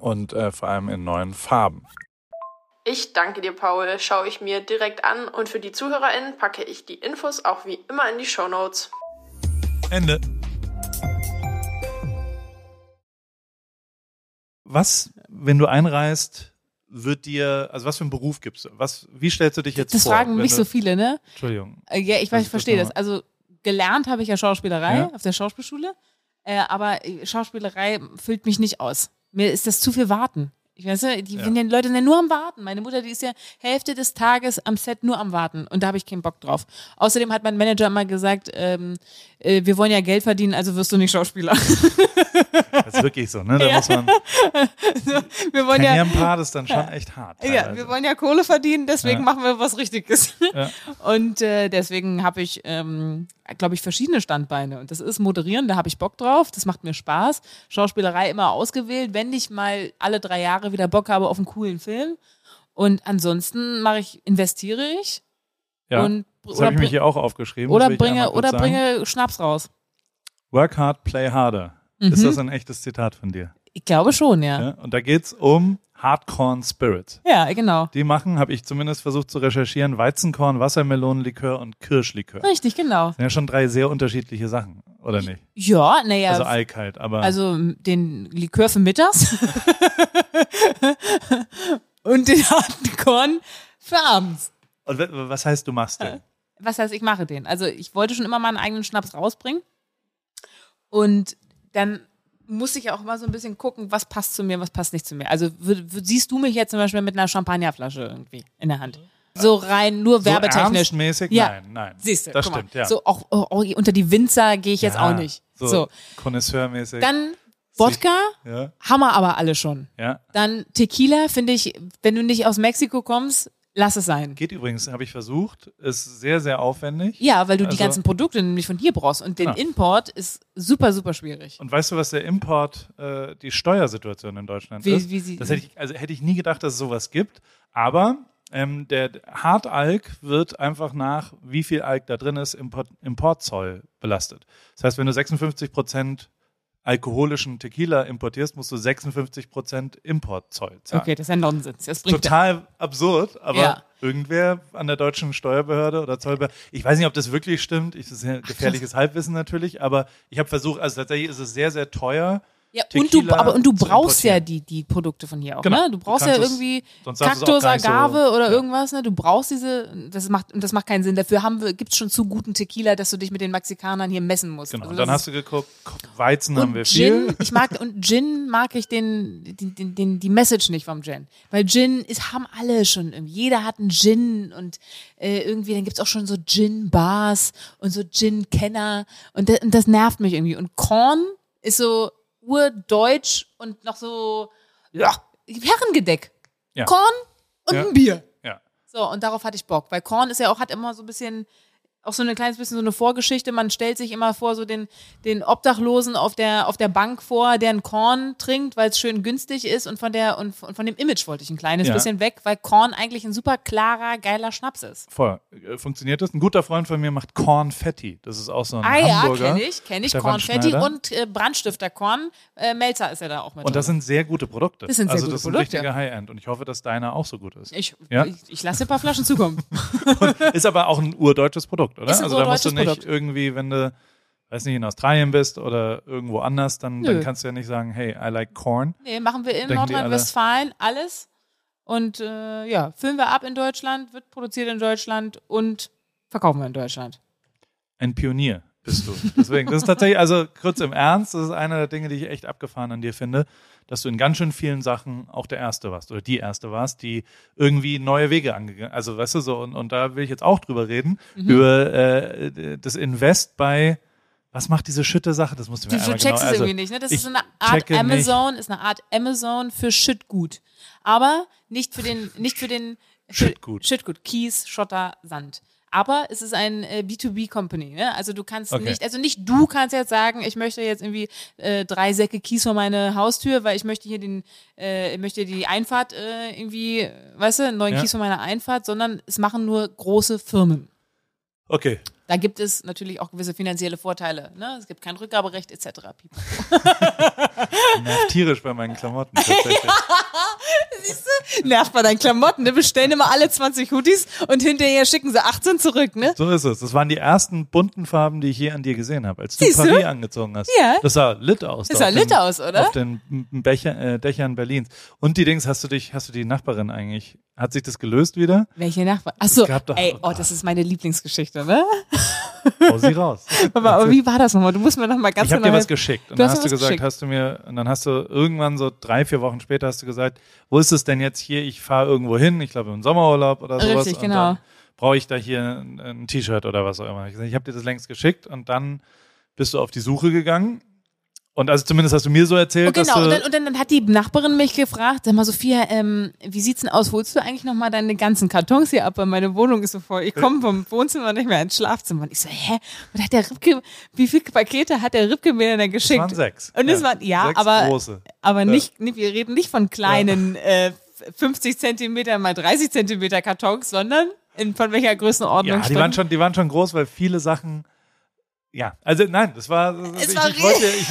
A: und äh, vor allem in neuen Farben.
D: Ich danke dir, Paul. Schaue ich mir direkt an und für die ZuhörerInnen packe ich die Infos auch wie immer in die Show Notes.
A: Ende. Was, wenn du einreist, wird dir, also was für einen Beruf gibst du? Was, wie stellst du dich jetzt
C: Das
A: vor?
C: fragen
A: wenn
C: mich
A: du,
C: so viele, ne?
A: Entschuldigung.
C: Äh, Ja, ich weiß, ich verstehe
A: das
C: das. Also gelernt habe ich ja Schauspielerei
A: Ja.
C: auf der Schauspielschule, äh, aber Schauspielerei füllt mich nicht aus. Mir ist das zu viel Warten. Ich weiß ja, die
A: Ja.
C: die Leute sind ja nur am Warten. Meine Mutter, die ist ja Hälfte des Tages am Set nur am Warten und da habe ich keinen Bock drauf. Außerdem hat mein Manager immer gesagt, ähm, äh, wir wollen ja Geld verdienen, also wirst du nicht Schauspieler. *laughs*
A: Das ist wirklich so, ne? Da muss man, *laughs*
C: wir wollen ja,
A: Karrierenpart ist dann schon echt hart.
C: Ja,
A: teilweise.
C: wir wollen ja Kohle verdienen, deswegen
A: Ja.
C: machen wir was Richtiges.
A: Ja.
C: Und äh, deswegen habe ich, ähm, glaube ich, verschiedene Standbeine. Und das ist Moderieren, da habe ich Bock drauf, das macht mir Spaß. Schauspielerei immer ausgewählt, wenn ich mal alle drei Jahre wieder Bock habe auf einen coolen Film. Und ansonsten mache ich, investiere ich
A: ja.
C: und
A: das habe ich mich hier auch aufgeschrieben.
C: oder bringe oder
A: sagen.
C: bringe Schnaps raus.
A: Work hard, play harder.
C: Mhm.
A: Ist das ein echtes Zitat von dir?
C: Ich glaube schon, ja.
A: Ja? Und da geht's um Hardcorn Spirit.
C: Ja, genau.
A: Die machen, habe ich zumindest versucht zu recherchieren, Weizenkorn, Wassermelonenlikör und Kirschlikör. Das
C: Richtig, genau.
A: sind ja schon drei sehr unterschiedliche Sachen, oder nicht?
C: Ja, naja.
A: Also Alk halt, aber
C: Also den Likör für mittags *laughs* und den harten Korn für abends.
A: und was heißt, du machst den?
C: Was heißt, ich mache den? Also ich wollte schon immer meinen eigenen Schnaps rausbringen und dann muss ich auch immer so ein bisschen gucken, was passt zu mir, was passt nicht zu mir. Also siehst du mich jetzt zum Beispiel mit einer Champagnerflasche irgendwie in der Hand? So rein, nur werbetechnisch.
A: So ernstmäßig?
C: Ja.
A: Nein, nein.
C: Siehst du,
A: Das
C: guck mal.
A: stimmt, ja.
C: So auch, auch, auch unter die Winzer gehe ich jetzt
A: ja,
C: auch nicht.
A: So,
C: So.
A: Connoisseurmäßig.
C: Dann Wodka,
A: ja,
C: haben wir aber alle schon.
A: ja.
C: Dann Tequila, finde ich, wenn du nicht aus Mexiko kommst, lass es sein.
A: Geht übrigens, habe ich versucht, ist sehr, sehr aufwendig.
C: Ja, weil du die
A: Also-
C: ganzen Produkte nämlich von hier brauchst. Und den
A: Genau.
C: Import ist super, super schwierig.
A: Und weißt du, was der Import, äh, die Steuersituation in Deutschland
C: Wie-
A: ist?
C: wie sie-
A: das hätte ich, also hätte ich nie gedacht, dass es sowas gibt. Aber ähm, der Hartalk wird einfach nach, wie viel Alk da drin ist, Import, Importzoll belastet. Das heißt, wenn du 56 Prozent alkoholischen Tequila importierst, musst du 56 Prozent Importzoll zahlen.
C: Okay, das ist ja Nonsens. Das bringt
A: Total absurd, aber
C: Ja.
A: irgendwer an der deutschen Steuerbehörde oder Zollbehörde, ich weiß nicht, ob das wirklich stimmt, ich, das ist ja gefährliches *laughs* Halbwissen natürlich, aber ich habe versucht, also tatsächlich ist es sehr, sehr teuer.
C: Ja, und du,
A: Tequila
C: aber und du
A: zu
C: braust ja die, die Produkte von hier auch,
A: Genau.
C: ne? Du brauchst
A: Du
C: ja irgendwie Kaktus,
A: nicht so-
C: Agave oder
A: ja.
C: irgendwas, ne? Du brauchst diese, das macht, das macht keinen Sinn. Dafür haben wir, gibt's schon zu guten Tequila, dass du dich mit den Mexikanern hier messen musst.
A: Genau.
C: Also
A: dann hast du geguckt, Weizen haben wir
C: Gin,
A: viel.
C: ich mag, und Gin mag ich den, den, den, den, die Message nicht vom Gin. Weil Gin ist, haben alle schon, irgendwie. jeder hat einen Gin und äh, irgendwie, dann gibt's auch schon so Gin-Bars und so Gin-Kenner und, das- und das nervt mich irgendwie. Und Korn ist so urdeutsch und noch so, ja, Herrengedeck.
A: Ja.
C: Korn und
A: Ja.
C: ein Bier.
A: Ja.
C: So, und darauf hatte ich Bock, weil Korn ist ja auch, hat immer so ein bisschen auch so ein kleines bisschen so eine Vorgeschichte. Man stellt sich immer vor, so den, den Obdachlosen auf der, auf der Bank vor, der ein Korn trinkt, weil es schön günstig ist und von der, und von von dem Image wollte ich ein kleines
A: Ja.
C: bisschen weg, weil Korn eigentlich ein super klarer, geiler Schnaps ist.
A: Voll. Äh, Funktioniert das? Ein guter Freund von mir macht Kornfetti. Das ist auch so ein
C: Ah ja,
A: Hamburger.
C: kenne ich, kenne ich. Kornfetti und äh, Brandstifterkorn. Äh, Melzer ist ja da auch mit
A: Und das
C: drin.
A: sind sehr gute Produkte.
C: Das sind sehr
A: also
C: gute
A: das
C: Produkte.
A: richtige High-End. Und ich hoffe, dass deiner auch so gut ist.
C: Ich,
A: Ja?
C: ich, ich lasse ein paar Flaschen zukommen. *laughs*
A: Ist aber auch ein urdeutsches Produkt, oder?
C: Ist ein
A: also da musst du nicht
C: Produkt.
A: irgendwie, wenn du, weiß nicht, in Australien bist oder irgendwo anders, dann, dann kannst du ja nicht sagen, hey, I like corn.
C: Nee, machen wir in
A: die alle-
C: Nordrhein-Westfalen alles. Und äh, ja, füllen wir ab in Deutschland, wird produziert in Deutschland und verkaufen wir in Deutschland.
A: Ein Pionier bist du. Deswegen, das ist tatsächlich, also kurz im Ernst, das ist einer der Dinge, die ich echt abgefahren an dir finde, dass du in ganz schön vielen Sachen auch der Erste warst oder die Erste warst, die irgendwie neue Wege angegangen, also weißt du so, und, und da will ich jetzt auch drüber reden,
C: Mhm.
A: über äh, das Invest bei, was macht diese Schütte-Sache? Das musst du mir
C: Du, du checkst
A: genau,
C: es
A: also,
C: irgendwie nicht, ne? Das ist so eine Art
A: checke nicht.
C: Amazon, ist eine Art Amazon für Schüttgut. Aber nicht für den, nicht für den
A: Schüttgut.
C: Schüttgut, Kies, Schotter, Sand. Aber es ist ein äh, B2B-Company, ne? Also du kannst
A: Okay.
C: nicht, also nicht du kannst jetzt sagen, ich möchte jetzt irgendwie äh, drei Säcke Kies vor meine Haustür, weil ich möchte hier den, äh, möchte die Einfahrt äh, irgendwie, weißt du, einen neuen
A: Ja.
C: Kies vor meiner Einfahrt, sondern es machen nur große Firmen.
A: Okay.
C: Da gibt es natürlich auch gewisse finanzielle Vorteile. Ne? Es gibt kein Rückgaberecht etc. *laughs*
A: Nervt tierisch bei meinen Klamotten tatsächlich. *laughs*
C: Nervt bei deinen Klamotten. Ne? Bestellen immer alle 20 Hoodies und hinterher schicken sie 18 zurück. Ne?
A: So ist es. Das waren die ersten bunten Farben, die ich je an dir gesehen habe, als du
C: Siehst du?
A: Paris angezogen hast.
C: Ja.
A: Das sah lit aus.
C: Das
A: da
C: sah lit
A: den-
C: aus, oder?
A: Auf den Becher, äh, Dächern Berlins. Und die Dings, hast du dich, hast du die Nachbarin eigentlich, hat sich das gelöst wieder?
C: Welche Nachbar? Achso, ey, oh, das ist meine Lieblingsgeschichte, ne?
A: Hau sie raus. *laughs*
C: Aber, aber wie war das nochmal? Du musst mir nochmal ganz
A: Ich habe
C: genau
A: dir was geschickt und
C: Du
A: dann
C: hast
A: du gesagt,
C: geschickt.
A: hast du mir und dann hast du irgendwann so drei vier Wochen später hast du gesagt, wo ist es denn jetzt hier? Ich fahre irgendwo hin, ich glaube im Sommerurlaub oder sowas.
C: Richtig, genau.
A: Brauche ich da hier ein, ein T-Shirt oder was auch immer. Ich, ich habe dir das längst geschickt und dann bist du auf die Suche gegangen und also zumindest hast du mir so erzählt,
C: Oh, genau,
A: dass
C: und
A: du
C: dann, und dann, dann hat die Nachbarin mich gefragt, sag mal Sophia, ähm, wie sieht's denn aus? Holst du eigentlich nochmal deine ganzen Kartons hier ab? Weil meine Wohnung ist so voll. Ich komme vom Wohnzimmer nicht mehr ins Schlafzimmer. Und ich so, hä? Und hat der Ripke, wie viele Pakete hat der Ripke mir denn geschickt?
A: waren sechs.
C: Und es waren, ja,
A: sechs
C: aber,
A: große.
C: aber nicht, nicht, wir reden nicht von kleinen äh, 50 Zentimeter mal 30 Zentimeter Kartons, sondern in, von welcher Größenordnung?
A: Ja, die waren schon, die waren schon groß, weil viele Sachen. Ja, also nein, das war.
C: Es
A: ich,
C: war
A: ich, wollte, ich,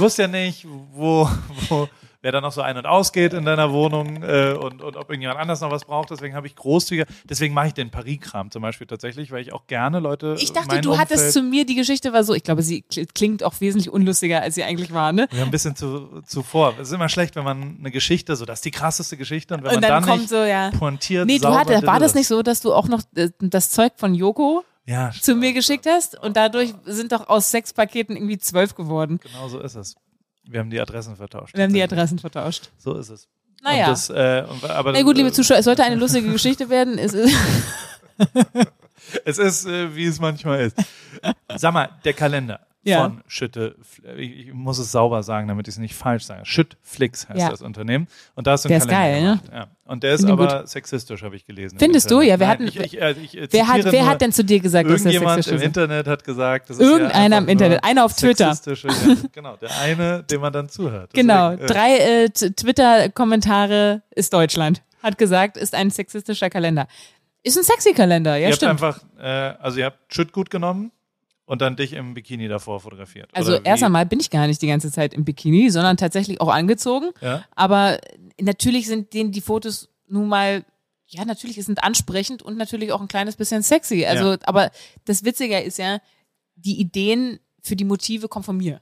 A: ich wusste ja nicht, wo, wo wer da noch so ein- und ausgeht in deiner Wohnung äh, und, und ob irgendjemand anders noch was braucht. Deswegen habe ich großzügiger. Deswegen mache ich den Paris-Kram zum Beispiel tatsächlich, weil ich auch gerne Leute.
C: Ich dachte, du hattest
A: Umfeld-
C: zu mir, die Geschichte war so, ich glaube, sie kl- klingt auch wesentlich unlustiger, als sie eigentlich war, ne?
A: Ja, ein bisschen zu, zuvor. Es ist immer schlecht, wenn man eine Geschichte, so das ist die krasseste Geschichte und wenn
C: Und
A: man
C: dann
A: dann,
C: kommt
A: nicht
C: so, ja.
A: pointiert.
C: Nee, du hattest, war das nicht so, dass du auch noch äh, das Zeug von Joko
A: Ja,
C: zu mir geschickt hast und dadurch sind doch aus sechs Paketen irgendwie zwölf geworden.
A: genau so ist es. Wir haben die Adressen vertauscht.
C: Wir haben die. Adressen vertauscht.
A: So ist es.
C: Naja.
A: Und das, äh, aber,
C: Na gut, liebe Zuschauer, es sollte eine lustige Geschichte werden. Es ist, *laughs*
A: Es ist, äh, wie es manchmal ist. Sag mal, der Kalender
C: Ja.
A: von Schütte, ich, ich muss es sauber sagen, damit ich es nicht falsch sage. Schüttflix heißt
C: Ja.
A: das Unternehmen. Und da ist so ein
C: Der ist
A: Kalender
C: geil, ne?
A: Ja. Und der ist aber sexistisch, habe ich gelesen. im
C: Findest du? Ja, wir hatten-
A: ich, ich, äh, ich, äh,
C: wer hat, wer hat denn zu dir gesagt, dass das
A: Irgendjemand
C: sexistisch
A: im
C: ist?
A: Internet hat gesagt, das ist
C: Irgendeiner
A: ja
C: im Internet, einer auf Twitter. *laughs*
A: genau, der eine, dem man dann zuhört.
C: Genau,
A: Deswegen, äh,
C: drei äh, Twitter-Kommentare ist Deutschland. Hat gesagt, ist ein sexistischer Kalender. Ist ein sexy Kalender, ja
A: ihr habt
C: stimmt.
A: einfach, äh, also ihr habt Schüttgut genommen und dann dich im Bikini davor fotografiert.
C: Also erst einmal bin ich gar nicht die ganze Zeit im Bikini, sondern tatsächlich auch angezogen.
A: Ja?
C: Aber natürlich sind denen die Fotos nun mal, ja, natürlich sind ansprechend und natürlich auch ein kleines bisschen sexy. Also,
A: Ja.
C: aber das Witzige ist ja, die Ideen für die Motive kommen von mir.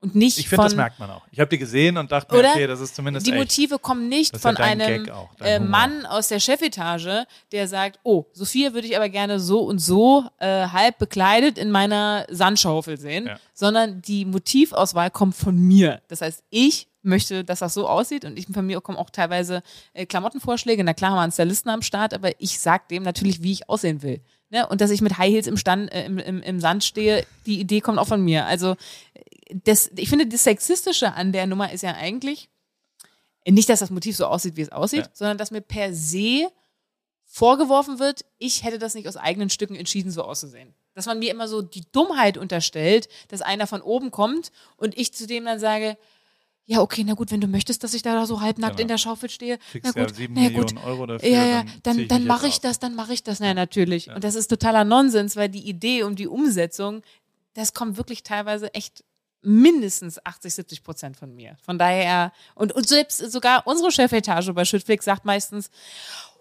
C: Und nicht
A: Ich finde, das merkt man auch. Ich habe die gesehen und dachte mir, okay, das ist zumindest
C: die
A: echt.
C: Motive kommen nicht
A: ja
C: von einem
A: auch,
C: äh. Mann aus der Chefetage, der sagt, oh, Sophia würde ich aber gerne so und so äh, halb bekleidet in meiner Sandschaufel sehen,
A: Ja.
C: sondern die Motivauswahl kommt von mir. Das heißt, ich möchte, dass das so aussieht und ich, von mir kommen auch teilweise äh, Klamottenvorschläge. Na klar haben wir einen Stylisten am Start, aber ich sag dem natürlich, wie ich aussehen will. Ne? Und dass ich mit High Heels im, Stand, äh, im, im, im Sand stehe, die Idee kommt auch von mir. Also das, ich finde, das Sexistische an der Nummer ist ja eigentlich nicht, dass das Motiv so aussieht, wie es aussieht,
A: Ja.
C: sondern dass mir per se vorgeworfen wird, ich hätte das nicht aus eigenen Stücken entschieden, so auszusehen. Dass man mir immer so die Dummheit unterstellt, dass einer von oben kommt und ich zu dem dann sage, ja, okay, na gut, wenn du möchtest, dass ich da so halbnackt
A: Genau.
C: in der Schaufel stehe,
A: Kriegst
C: na
A: ja
C: gut,
A: sieben
C: na gut.
A: Millionen Euro dafür.
C: Ja, ja, dann, dann
A: mich
C: mache ich das, dann mache ich das. Na, natürlich. Und das ist totaler Nonsens, weil die Idee und die Umsetzung, das kommt wirklich teilweise echt mindestens 80, 70 Prozent von mir. Von daher, und, und selbst sogar unsere Chefetage bei Schüttflix sagt meistens, "Puh,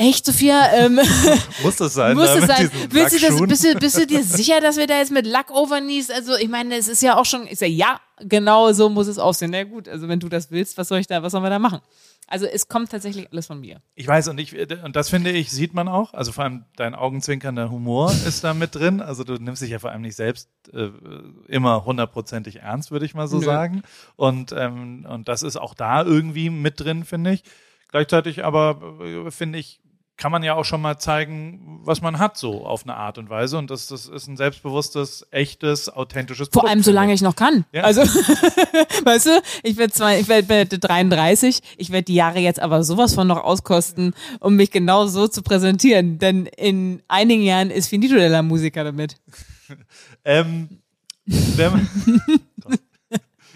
C: echt, Sophia, ähm, *laughs*
A: Muss das sein?
C: muss
A: da
C: es
A: mit
C: sein? Willst du das, bist, du, bist du dir *laughs* sicher, dass wir da jetzt mit Lack overknees? Also, ich meine, es ist ja auch schon, ich sage, ja, genau so muss es aussehen. Na gut, also wenn du das willst, was soll ich da, was sollen wir da machen? Also, es kommt tatsächlich alles von mir.
A: Ich weiß und ich und das finde ich sieht man auch. Also vor allem dein augenzwinkernder Humor ist da mit drin. Also du nimmst dich ja vor allem nicht selbst äh, immer hundertprozentig ernst, würde ich mal so
C: Nö.
A: sagen. Und ähm, und das ist auch da irgendwie mit drin, finde ich. Gleichzeitig aber äh, finde ich kann man ja auch schon mal zeigen, was man hat so auf eine Art und Weise und das, das ist ein selbstbewusstes, echtes, authentisches
C: Vor
A: Produkt,
C: allem,
A: finde
C: solange
A: ich.
C: noch kann.
A: Ja.
C: Also, *laughs* weißt du, ich werde zwar, ich werde werd 33, ich werde die Jahre jetzt aber sowas von noch auskosten, um mich genau so zu präsentieren. Denn in einigen Jahren ist Finito della Musica damit. *laughs*
A: Ähm, man,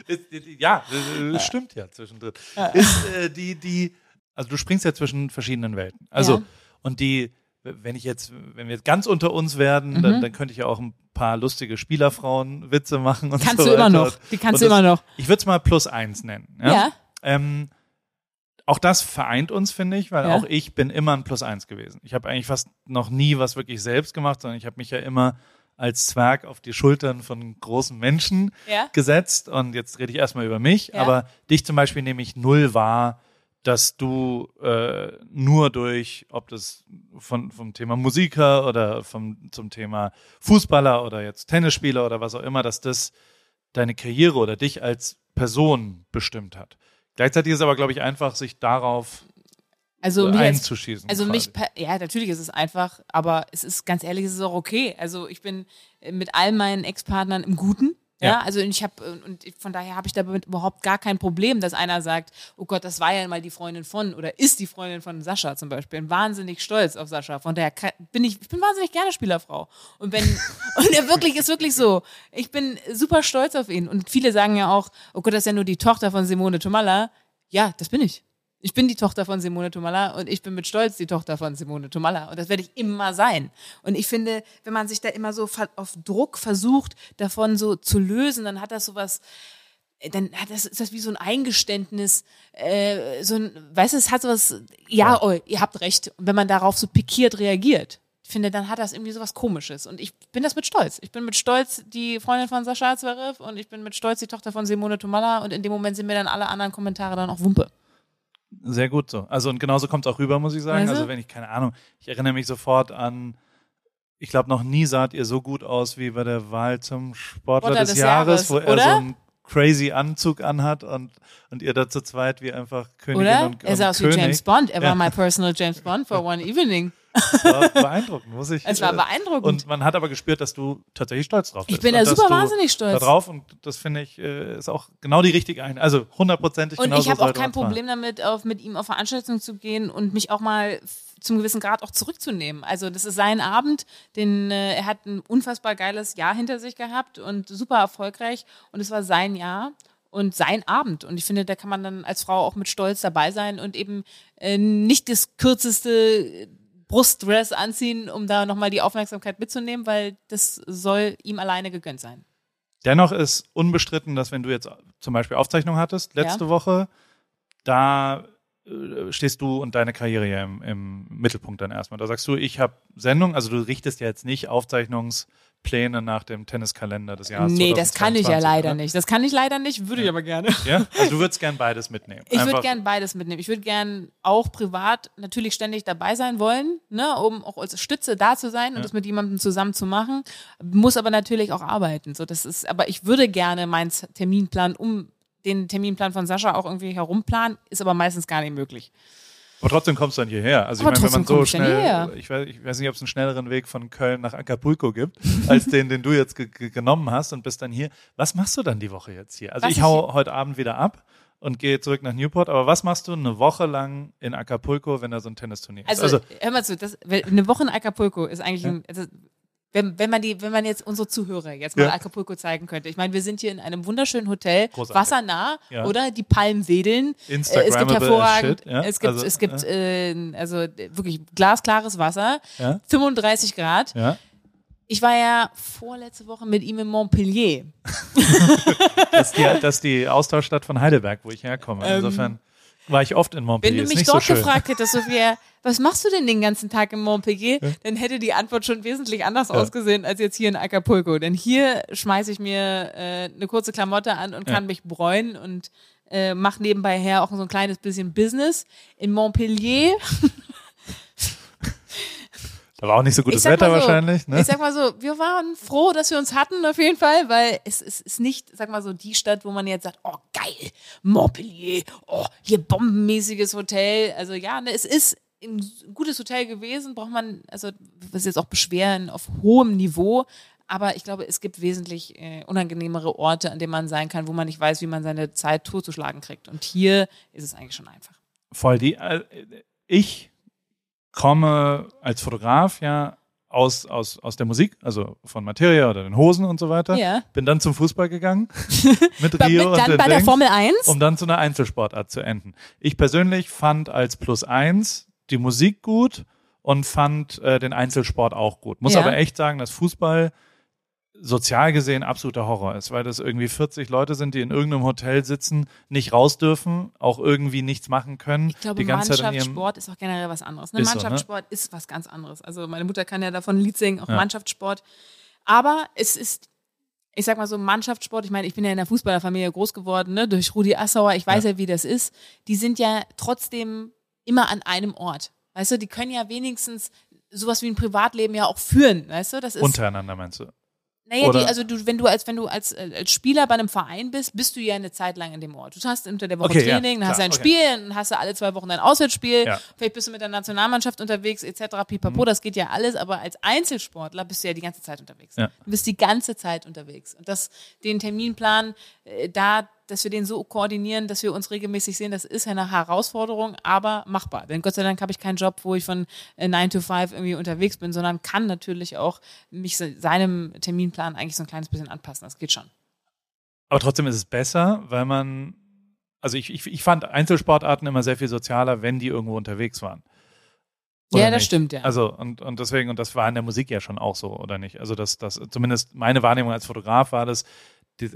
A: *laughs* ja, äh, stimmt ja zwischendrin. Ist äh, die, die, also du springst ja zwischen verschiedenen Welten. Also,
C: Ja.
A: und die, wenn ich jetzt, wenn wir jetzt ganz unter uns werden,
C: Mhm.
A: dann, dann könnte ich ja auch ein paar lustige Spielerfrauen-Witze machen und
C: Kannst
A: so
C: du immer noch. Die kannst du immer noch.
A: Ich würde es mal plus eins nennen. Ja.
C: Ja.
A: Ähm, auch das vereint uns, finde ich, weil
C: Ja.
A: auch ich bin immer ein Plus eins gewesen. Ich habe eigentlich fast noch nie was wirklich selbst gemacht, sondern ich habe mich ja immer als Zwerg auf die Schultern von großen Menschen
C: Ja.
A: gesetzt. Und jetzt rede ich erstmal über mich,
C: Ja.
A: aber dich zum Beispiel nehme ich null wahr, dass du äh, nur durch, ob das von, vom Thema Musiker oder vom, zum Thema Fußballer oder jetzt Tennisspieler oder was auch immer, dass das deine Karriere oder dich als Person bestimmt hat. Gleichzeitig ist aber, glaube ich, einfach, sich darauf
C: Also, mich als
A: einzuschießen.
C: Also
A: quasi.
C: mich, ja, natürlich ist es einfach, aber es ist ganz ehrlich, es ist auch okay. Also ich bin mit all meinen Ex-Partnern im Guten. Ja,
A: Ja.
C: also ich habe und ich- von daher habe ich damit überhaupt gar kein Problem, dass einer sagt, oh Gott, das war ja mal die Freundin von oder ist die Freundin von Sascha zum Beispiel. Bin wahnsinnig stolz auf Sascha. Von daher bin ich, ich bin wahnsinnig gerne Spielerfrau. Und wenn *laughs* und er wirklich ist wirklich so. Ich bin super stolz auf ihn. Und viele sagen ja auch, oh Gott, das ist ja nur die Tochter von Simone Tomalla. Ja, das bin ich. Ich bin die Tochter von Simone Tomalla und ich bin mit Stolz die Tochter von Simone Tomalla und das werde ich immer sein. Und ich finde, wenn man sich da immer so auf Druck versucht, davon so zu lösen, dann hat das sowas, äh, dann hat das, ist das wie so ein Eingeständnis, äh, so ein, weißt du, es hat sowas, ja, oh, ihr habt recht. Und wenn man darauf so pikiert reagiert, ich finde, dann hat das irgendwie sowas Komisches. Und ich bin das mit Stolz. Ich bin mit Stolz die Freundin von Sascha Zverev und ich bin mit Stolz die Tochter von Simone Tomalla und in dem Moment sind mir dann alle anderen Kommentare dann auch Wumpe.
A: Sehr gut so. Also und genauso kommt es auch rüber, muss ich sagen.
C: Weißt du?
A: Also wenn ich, keine Ahnung, ich erinnere mich sofort an, ich glaube, noch nie saht ihr so gut aus wie bei der Wahl zum Sportler
C: Sportler
A: des,
C: des
A: Jahres,
C: Jahres,
A: wo er
C: oder?
A: so einen crazy Anzug anhat und, und ihr da zu zweit wie einfach Königin
C: Oder?
A: und,
C: er
A: und
C: sah aus wie
A: König.
C: James Bond. Er
A: Ja.
C: war my personal James Bond for one evening.
A: Das war beeindruckend, muss ich.
C: Es war
A: äh,
C: beeindruckend.
A: Und man hat aber gespürt, dass du tatsächlich stolz drauf bist.
C: Ich bin
A: dass
C: super wahnsinnig stolz.
A: Da drauf und das finde ich äh, ist auch genau die richtige ein. Also hundertprozentig
C: Und
A: genau
C: ich
A: so
C: habe auch kein. Problem damit, auf, mit ihm auf Veranstaltungen zu gehen und mich auch mal zum gewissen Grad auch zurückzunehmen. Also das ist sein Abend, den äh, er hat ein unfassbar geiles Jahr hinter sich gehabt und super erfolgreich und es war sein Jahr und sein Abend und ich finde, da kann man dann als Frau auch mit Stolz dabei sein und eben äh, nicht das kürzeste Brustdress anziehen, um da nochmal die Aufmerksamkeit mitzunehmen, weil das soll ihm alleine gegönnt sein.
A: Dennoch ist unbestritten, dass wenn du jetzt zum Beispiel Aufzeichnung hattest, letzte
C: Ja.
A: Woche, da äh, stehst du und deine Karriere ja im, im Mittelpunkt dann erstmal. Da sagst du, ich habe Sendung, also du richtest ja jetzt nicht Aufzeichnungspläne nach dem Tenniskalender des Jahres.
C: nee, das kann ich ja
A: 2022,
C: leider
A: ne?
C: nicht. Das kann ich leider nicht, würde ich aber gerne.
A: Ja? Also du würdest gern beides mitnehmen.
C: Ich würde gern beides mitnehmen. Ich würde gern auch privat natürlich ständig dabei sein wollen, ne, um auch als Stütze da zu sein und das mit jemandem zusammen zu machen. Muss aber natürlich auch arbeiten. So, das ist, aber ich würde gerne meinen Terminplan um den Terminplan von Sascha auch irgendwie herumplanen, ist aber meistens gar nicht möglich.
A: Aber trotzdem kommst du dann hierher. Also ich meine, wenn man so schnell, ich weiß, ich weiß nicht, ob es einen schnelleren Weg von Köln nach Acapulco gibt, als den, den du jetzt ge ge genommen hast und bist dann hier. Was machst du dann die Woche jetzt hier? Also
C: Was
A: ich hau heute Abend wieder ab und gehe zurück nach Newport. Aber was machst du eine Woche lang in Acapulco, wenn da so ein Tennisturnier ist?
C: Also, hör mal zu, das, eine Woche in Acapulco ist eigentlich ein, also, wenn, wenn man die, wenn man jetzt unsere Zuhörer jetzt mal
A: Ja.
C: Acapulco zeigen könnte. Ich meine, wir sind hier in einem wunderschönen Hotel,
A: Großartig.
C: wassernah,
A: Ja.
C: oder? Die Palmen wedeln. Äh, Es gibt hervorragend,
A: shit, ja.
C: es gibt,
A: Also,
C: es gibt, äh, also wirklich glasklares Wasser,
A: Ja.
C: 35 Grad. Ich war ja vorletzte Woche mit ihm in Montpellier. *laughs*
A: das ist die, das ist die Austauschstadt von Heidelberg, wo ich herkomme. Insofern war ich oft in
C: Wenn
A: Montpellier.
C: du
A: ist
C: mich dort
A: so
C: gefragt hättest, Sophia, was machst du denn den ganzen Tag in Montpellier, dann hätte die Antwort schon wesentlich anders ausgesehen als jetzt hier in Acapulco. Denn hier schmeiße ich mir äh, eine kurze Klamotte an und
A: Ja.
C: kann mich bräunen und äh, mache nebenbei her auch so ein kleines bisschen Business. In Montpellier,
A: Da war auch nicht so gutes Wetter
C: so,
A: wahrscheinlich. Ne?
C: ich sag mal so, wir waren froh, dass wir uns hatten auf jeden Fall, weil es, es ist nicht, sag mal so, die Stadt, wo man jetzt sagt, oh geil, Montpellier, oh hier bombenmäßiges Hotel. Also ja, ne, es ist ein gutes Hotel gewesen, braucht man, also was jetzt auch beschweren auf hohem Niveau. Aber ich glaube, es gibt wesentlich äh, unangenehmere Orte, an denen man sein kann, wo man nicht weiß, wie man seine Zeit totzuschlagen kriegt. Und hier ist es eigentlich schon einfach.
A: Voll die. Äh, ich komme als Fotograf ja aus, aus, aus der Musik, also von Materia oder den Hosen und so weiter.
C: Ja.
A: Bin dann zum Fußball gegangen *laughs* mit Rio
C: mit, dann
A: und
C: bei der
A: Dings,
C: Formel 1?
A: um dann zu einer Einzelsportart zu enden. Ich persönlich fand als Plus eins die Musik gut und fand äh, den Einzelsport auch gut. Muss
C: Ja.
A: aber echt sagen, dass Fußball sozial gesehen absoluter Horror ist, weil das irgendwie 40 Leute sind, die in irgendeinem Hotel sitzen, nicht raus dürfen, auch irgendwie nichts machen können.
C: Ich glaube, Mannschaftssport ist auch generell was anderes. Ne?
A: Ist so, ne?
C: Mannschaftssport ist was ganz anderes. Also meine Mutter kann ja davon ein Lied singen, auch
A: Ja.
C: Mannschaftssport. Aber es ist, ich sag mal so, Mannschaftssport, ich meine, ich bin ja in der Fußballerfamilie groß geworden, ne? durch Rudi Assauer, ich weiß ja. wie das ist. Die sind ja trotzdem immer an einem Ort. Weißt du, die können ja wenigstens sowas wie ein Privatleben ja auch führen, weißt du? Das ist
A: untereinander meinst du?
C: Naja, die, also du, wenn du als wenn du als, äh, als Spieler bei einem Verein bist, bist du ja eine Zeit lang in dem Ort. Du hast unter der Woche
A: Okay, ja,
C: Training, dann hast du ein
A: okay.
C: Spiel, dann hast du alle zwei Wochen ein Auswärtsspiel,
A: Ja.
C: vielleicht bist du mit der Nationalmannschaft unterwegs, etc. Pipapo,
A: Mhm.
C: das geht ja alles, aber als Einzelsportler bist du ja die ganze Zeit unterwegs.
A: Ja.
C: Du bist die ganze Zeit unterwegs. Und das, den Terminplan, äh, da, dass wir den so koordinieren, dass wir uns regelmäßig sehen, das ist eine Herausforderung, aber machbar. Denn Gott sei Dank habe ich keinen Job, wo ich von äh, 9 to 5 irgendwie unterwegs bin, sondern kann natürlich auch mich se- seinem Terminplan eigentlich so ein kleines bisschen anpassen. Das geht schon.
A: Aber trotzdem ist es besser, weil man, also ich, ich, ich fand Einzelsportarten immer sehr viel sozialer, wenn die irgendwo unterwegs waren. Oder
C: ja, das
A: nicht?
C: stimmt, ja.
A: Also und, und deswegen, und das war in der Musik ja schon auch so, oder nicht? Also das, das, zumindest meine Wahrnehmung als Fotograf war das, die,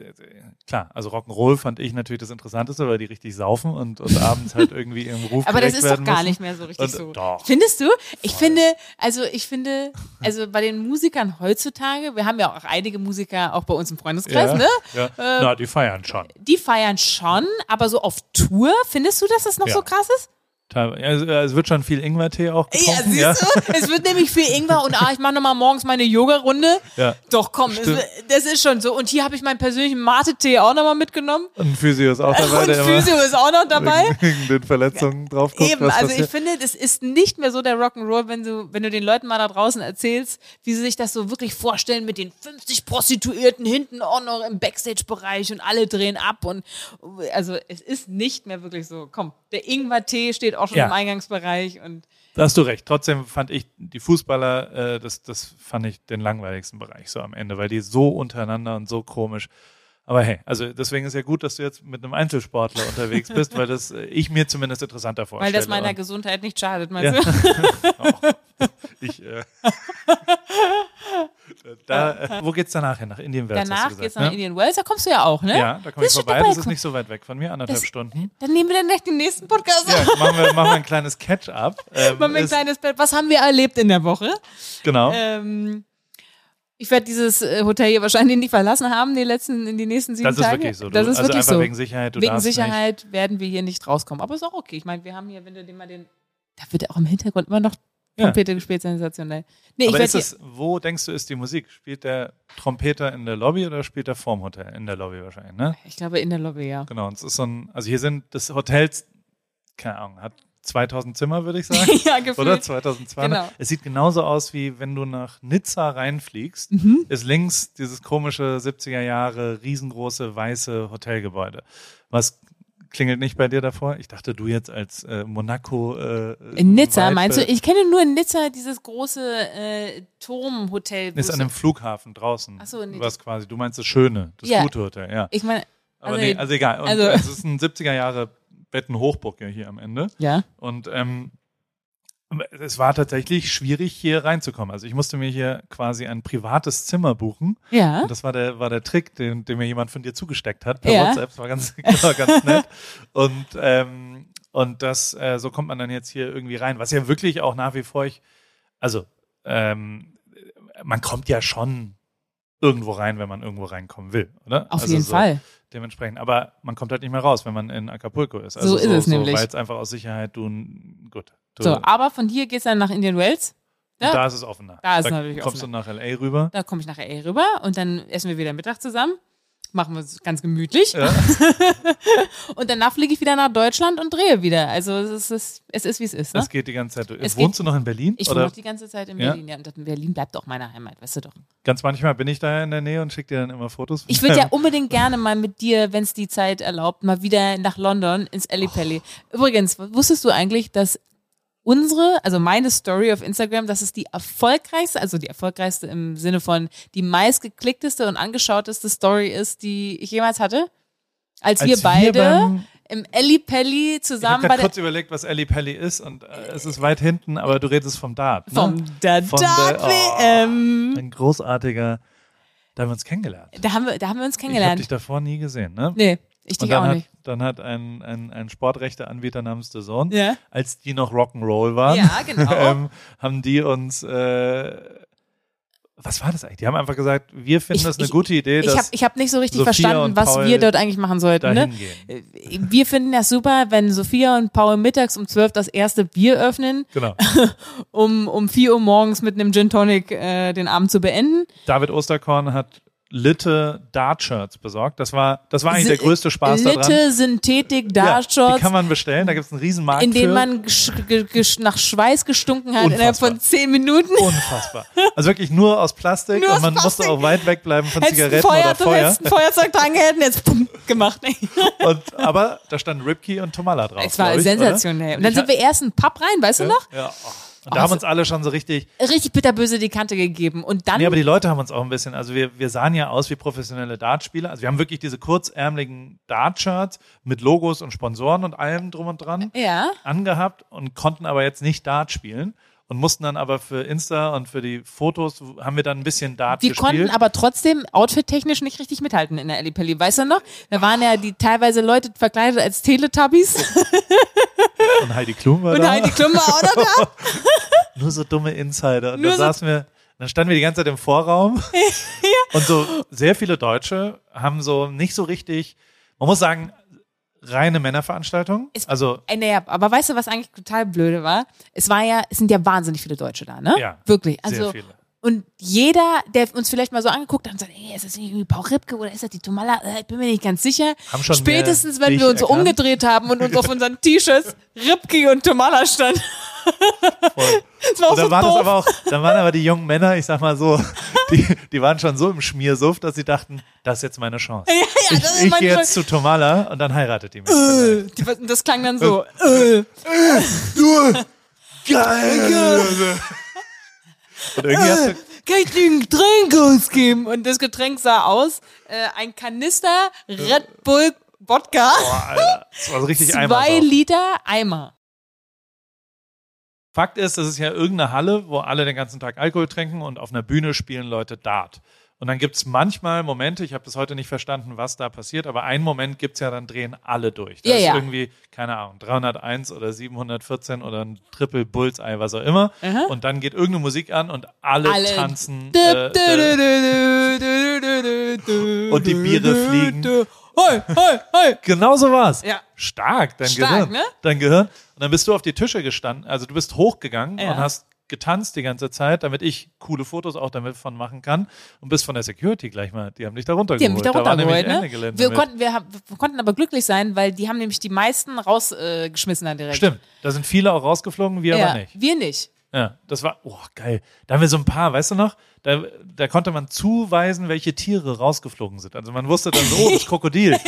A: klar, also Rock'n'Roll fand ich natürlich das Interessanteste, weil die richtig saufen und, und abends halt irgendwie ihrem Ruf
C: aber das ist doch gar
A: müssen.
C: nicht mehr so richtig
A: Und,
C: so.
A: doch.
C: Findest du? Ich finde, also ich finde, also bei den Musikern heutzutage, wir haben ja auch einige Musiker auch bei uns im Freundeskreis,
A: ja,
C: ne?
A: Ja. Na, die feiern schon.
C: Die feiern schon, aber so auf Tour, findest du, dass das noch
A: Ja.
C: so krass ist?
A: Also, es wird schon viel Ingwertee auch getrunken.
C: Ja, siehst du? Es wird nämlich viel Ingwer und ah, ich mache nochmal morgens meine Yoga-Runde.
A: Ja.
C: Doch, komm, es, das ist schon so. Und hier habe ich meinen persönlichen Mate-Tee auch nochmal mitgenommen.
A: Und Physio ist auch dabei,
C: und Physio ist auch noch dabei. *laughs*
A: wegen den Verletzungen drauf guckt.
C: Eben, also ich finde, das ist nicht mehr so der Rock'n'Roll, wenn du, wenn du den Leuten mal da draußen erzählst, wie sie sich das so wirklich vorstellen mit den 50 Prostituierten hinten auch noch im Backstage-Bereich und alle drehen ab und also es ist nicht mehr wirklich so. Komm, der Ingwer-Tee steht auch schon
A: Ja.
C: im Eingangsbereich und
A: Da hast du recht. Trotzdem fand ich die Fußballer, äh, das, das fand ich den langweiligsten Bereich so am Ende, weil die so untereinander und so komisch. Aber hey, also deswegen ist ja gut, dass du jetzt mit einem Einzelsportler unterwegs bist, weil das äh, ich mir zumindest interessanter vorstelle.
C: weil das meiner
A: Und-
C: Gesundheit nicht schadet, meinst
A: Ja.
C: du? *laughs*
A: Ich, äh, *laughs* da, äh, wo geht's danach hin? Nach Indien Wells,
C: Danach
A: gesagt,
C: geht's nach
A: ne?
C: Indian Wells, da kommst du ja auch, ne?
A: Ja, da komme ich vorbei. Das ist nicht so weit weg von mir, anderthalb
C: Das-
A: Stunden.
C: Dann nehmen wir dann gleich den nächsten Podcast
A: Ja, machen wir, machen wir ein kleines Catch-up. Ähm, *laughs*
C: Machen wir ein
A: ist-
C: kleines Bett. Was haben wir erlebt in der Woche?
A: genau.
C: Ähm, ich werde dieses äh, Hotel hier wahrscheinlich nicht verlassen haben, die letzten, in die nächsten sieben
A: Das ist
C: Tage.
A: wirklich so. Du,
C: Das ist
A: also
C: wirklich
A: einfach
C: so.
A: wegen Sicherheit.
C: Wegen Sicherheit werden wir hier nicht rauskommen. Aber ist auch okay. Ich meine, wir haben hier, wenn du dir mal den, da wird auch im Hintergrund immer noch. Trompete gespielt, sensationell. Nee,
A: Aber ist es, wo denkst du, ist die Musik? Spielt der Trompeter in der Lobby oder spielt er vorm Hotel? In der Lobby wahrscheinlich, ne?
C: ich glaube in der Lobby, ja.
A: Genau. Und es ist so ein, also hier sind das Hotels, keine Ahnung, hat 2000 Zimmer, würde ich *laughs* sagen.
C: ja, gefühlt.
A: Oder 2200.
C: Genau.
A: Es sieht genauso aus, wie wenn du nach Nizza reinfliegst,
C: Mhm.
A: ist links dieses komische 70er Jahre riesengroße weiße Hotelgebäude, was klingelt nicht bei dir davor? Ich dachte, du jetzt als äh, Monaco. Äh,
C: In Nizza,
A: Vibe-
C: meinst du? Ich kenne nur in Nizza dieses große äh, Turmhotel.
A: Ist an dem Flughafen draußen.
C: Ach so, nee,
A: Was quasi, du meinst das Schöne, das
C: Ja.
A: gute Hotel, ja.
C: ich meine,
A: Aber
C: also-
A: nee, also egal. Und
C: also-
A: es ist ein 70er Jahre Bettenhochburg ja hier am Ende.
C: ja.
A: Und ähm, es war tatsächlich schwierig, hier reinzukommen. Also ich musste mir hier quasi ein privates Zimmer buchen.
C: Ja.
A: Und das war der, war der Trick, den, den mir jemand von dir zugesteckt hat per
C: Ja.
A: WhatsApp. Das war ganz, war *laughs* ganz nett. Und, ähm, und das, äh, so kommt man dann jetzt hier irgendwie rein. Was ja wirklich auch nach wie vor ich, also ähm, man kommt ja schon irgendwo rein, wenn man irgendwo reinkommen will, oder?
C: Auf
A: also
C: jeden
A: so
C: Fall.
A: Dementsprechend. Aber man kommt halt nicht mehr raus, wenn man in Acapulco ist.
C: So ist es nämlich.
A: Weil es einfach aus Sicherheit du, gut. Du,
C: So, aber von hier geht's dann nach Indian Wells. Ja.
A: Da ist es offener.
C: Da ist es natürlich
A: kommst
C: offener.
A: du nach L.A. rüber.
C: Da komme ich nachher eh rüber und dann essen wir wieder Mittag zusammen. Machen wir es ganz gemütlich.
A: Ja. *laughs*
C: Und danach fliege ich wieder nach Deutschland und drehe wieder. Also es ist, es ist wie es ist. Ne?
A: Das geht die ganze Zeit.
C: Es
A: Wohnst du noch in Berlin?
C: Ich wohne noch die ganze Zeit in
A: Ja?
C: Berlin, ja. Und Berlin bleibt auch meine Heimat, weißt du doch.
A: ganz manchmal bin ich da in der Nähe und schicke dir dann immer Fotos.
C: Ich würde ja unbedingt gerne mal mit dir, wenn es die Zeit erlaubt, mal wieder nach London ins Ellipelli. Übrigens, wusstest du eigentlich, dass unsere, also meine Story auf Instagram, dass es die erfolgreichste, also die erfolgreichste im Sinne von die meistgeklickteste und angeschauteste Story ist, die ich jemals hatte? Als, wir
A: Als
C: beide
A: beim-
C: im Ellipelli
A: Ich habe
C: zusammen
A: gerade
C: der
A: kurz überlegt, was Ellie Pelli ist und äh, es ist weit hinten, aber du redest vom Dart. Ne?
C: vom der
A: Von der-
C: Dart WM.
A: Ein großartiger, da haben wir uns kennengelernt.
C: Da haben wir, da haben wir uns
A: Ich habe
C: kennengelernt.
A: dich davor nie gesehen, ne?
C: nee, ich
A: dann
C: auch
A: hat,
C: nicht.
A: dann hat ein, ein, ein Sportrechteanbieter namens The Zone,
C: Ja.
A: als die noch Rock'n'Roll waren,
C: Ja, genau. *laughs*
A: ähm, haben die uns, äh, was war das eigentlich? Die haben einfach gesagt, wir finden
C: Ich-
A: das eine
C: ich-
A: gute Idee,
C: Ich habe hab nicht so richtig
A: Sophia
C: verstanden, was
A: Paul
C: wir dort eigentlich machen sollten. Ne?
A: gehen.
C: Wir finden das super, wenn Sophia und Paul mittags um 12 das erste Bier öffnen,
A: Genau. *laughs*
C: um, um 4 Uhr morgens mit einem Gin Tonic äh, den Abend zu beenden.
A: David Osterkorn hat Litte Dart-Shirts besorgt. Das war, das war eigentlich der größte Spaß daran.
C: Litte Synthetik
A: Ja,
C: Dart
A: die kann man bestellen, da gibt es einen riesen Markt
C: in denen
A: für.
C: man nach Schweiß gestunken hat innerhalb
A: Unfassbar.
C: von 10 Minuten.
A: Unfassbar. Also wirklich nur aus Plastik
C: Nur
A: und
C: aus
A: man musste
C: Plastik.
A: auch weit wegbleiben von
C: Hättest
A: Zigaretten
C: Feuer,
A: oder
C: du
A: Feuer.
C: hättest ein Feuerzeug dran gehalten, jetzt pum, gemacht. *laughs*
A: Und, aber da stand Ripkey und Tomala drauf.
C: Es war
A: ich,
C: sensationell.
A: Oder?
C: Und dann sind wir erst in Pub rein, weißt du noch?
A: Ja. Oh. Und da
C: Oh,
A: haben uns alle schon so richtig.
C: Richtig bitterböse die Kante gegeben. Und dann
A: Nee, aber die Leute haben uns auch ein bisschen, also wir, wir sahen ja aus wie professionelle Dartspieler. Also wir haben wirklich diese kurzärmeligen Dart-Shirts mit Logos und Sponsoren und allem drum und dran
C: Ja.
A: angehabt und konnten aber jetzt nicht Dart spielen. Und mussten dann aber für Insta und für die Fotos haben wir dann ein bisschen Dart
C: Wir
A: gespielt.
C: konnten aber trotzdem outfit-technisch nicht richtig mithalten in der Ellipelli. Weißt du noch? Da waren ja die teilweise Leute verkleidet als Teletubbies *laughs*
A: und Heidi Klum war
C: und
A: da.
C: Heidi Klum war auch noch da. *laughs*
A: Nur so dumme Insider. Und
C: Nur
A: dann
C: so-
A: saßen wir, dann standen wir die ganze Zeit im Vorraum. *laughs* Und so sehr viele Deutsche haben so nicht so richtig, man muss sagen, reine Männerveranstaltung.
C: Es-
A: Also
C: Ey, naja, aber weißt du, was eigentlich total blöde war? Es war ja, es sind ja wahnsinnig viele Deutsche da, ne?
A: Ja,
C: Wirklich.
A: sehr
C: Also,
A: viele.
C: Und jeder, der uns vielleicht mal so angeguckt hat und sagt, ey, ist das nicht irgendwie Paul Ripke oder ist das die Tomala? Äh, Ich bin mir nicht ganz sicher.
A: Haben schon
C: Spätestens, wenn wir uns
A: erkannt?
C: umgedreht haben und uns auf unseren T-Shirts Ripke und Tomala stand. Das *laughs* war auch
A: Und dann
C: so
A: waren das
C: doof.
A: aber auch, dann waren aber die jungen Männer, ich sag mal so, *laughs* die, die waren schon so im Schmiersuff, dass sie dachten, das ist jetzt meine Chance. *laughs*
C: ja,
A: ich
C: das ist
A: ich
C: meine
A: gehe jetzt zu Tomala und dann heiratet die mich.
C: Äh, die, das klang dann so. Äh.
A: Geil! Und irgendwie hast du,
C: Kann ich dir ein Getränk ausgeben? Und das Getränk sah aus, äh, ein Kanister Red Bull Wodka,
A: boah, Alter, das war so richtig
C: zwei
A: Eimer.
C: Liter Eimer.
A: Fakt ist, das ist ja irgendeine Halle, wo alle den ganzen Tag Alkohol trinken und auf einer Bühne spielen Leute Dart. Und dann gibt's manchmal Momente, ich habe bis heute nicht verstanden, was da passiert, aber einen Moment gibt's ja, dann drehen alle durch. Da
C: Ja,
A: ist
C: ja.
A: irgendwie, keine Ahnung, 301 oder 714 oder ein Triple Bullseye, was auch immer.
C: Aha.
A: Und dann geht irgendeine Musik an und alle,
C: Alle.
A: tanzen. Äh, äh, Und die Biere fliegen.
C: Hoi, hoi, hoi.
A: Genau so war's.
C: Ja.
A: Stark, dein
C: Stark,
A: Gehirn.
C: ne?
A: Dein Gehirn. Und dann bist du auf die Tische gestanden, also du bist hochgegangen
C: Ja.
A: und hast getanzt die ganze Zeit, damit ich coole Fotos auch damit von machen kann und bist von der Security gleich mal, die haben dich da runtergeholt.
C: Die haben mich da runtergeholt,
A: nämlich
C: ne? Wir
A: mit.
C: konnten, wir, haben- wir konnten aber glücklich sein, weil die haben nämlich die meisten rausgeschmissen äh, dann direkt.
A: Stimmt, da sind viele auch rausgeflogen, wir
C: Ja,
A: aber nicht.
C: wir nicht.
A: Ja, das war, oh, geil. Da haben wir so ein paar, weißt du noch? Da da, konnte man zuweisen, welche Tiere rausgeflogen sind. Also man wusste dann so, oh, das Krokodil.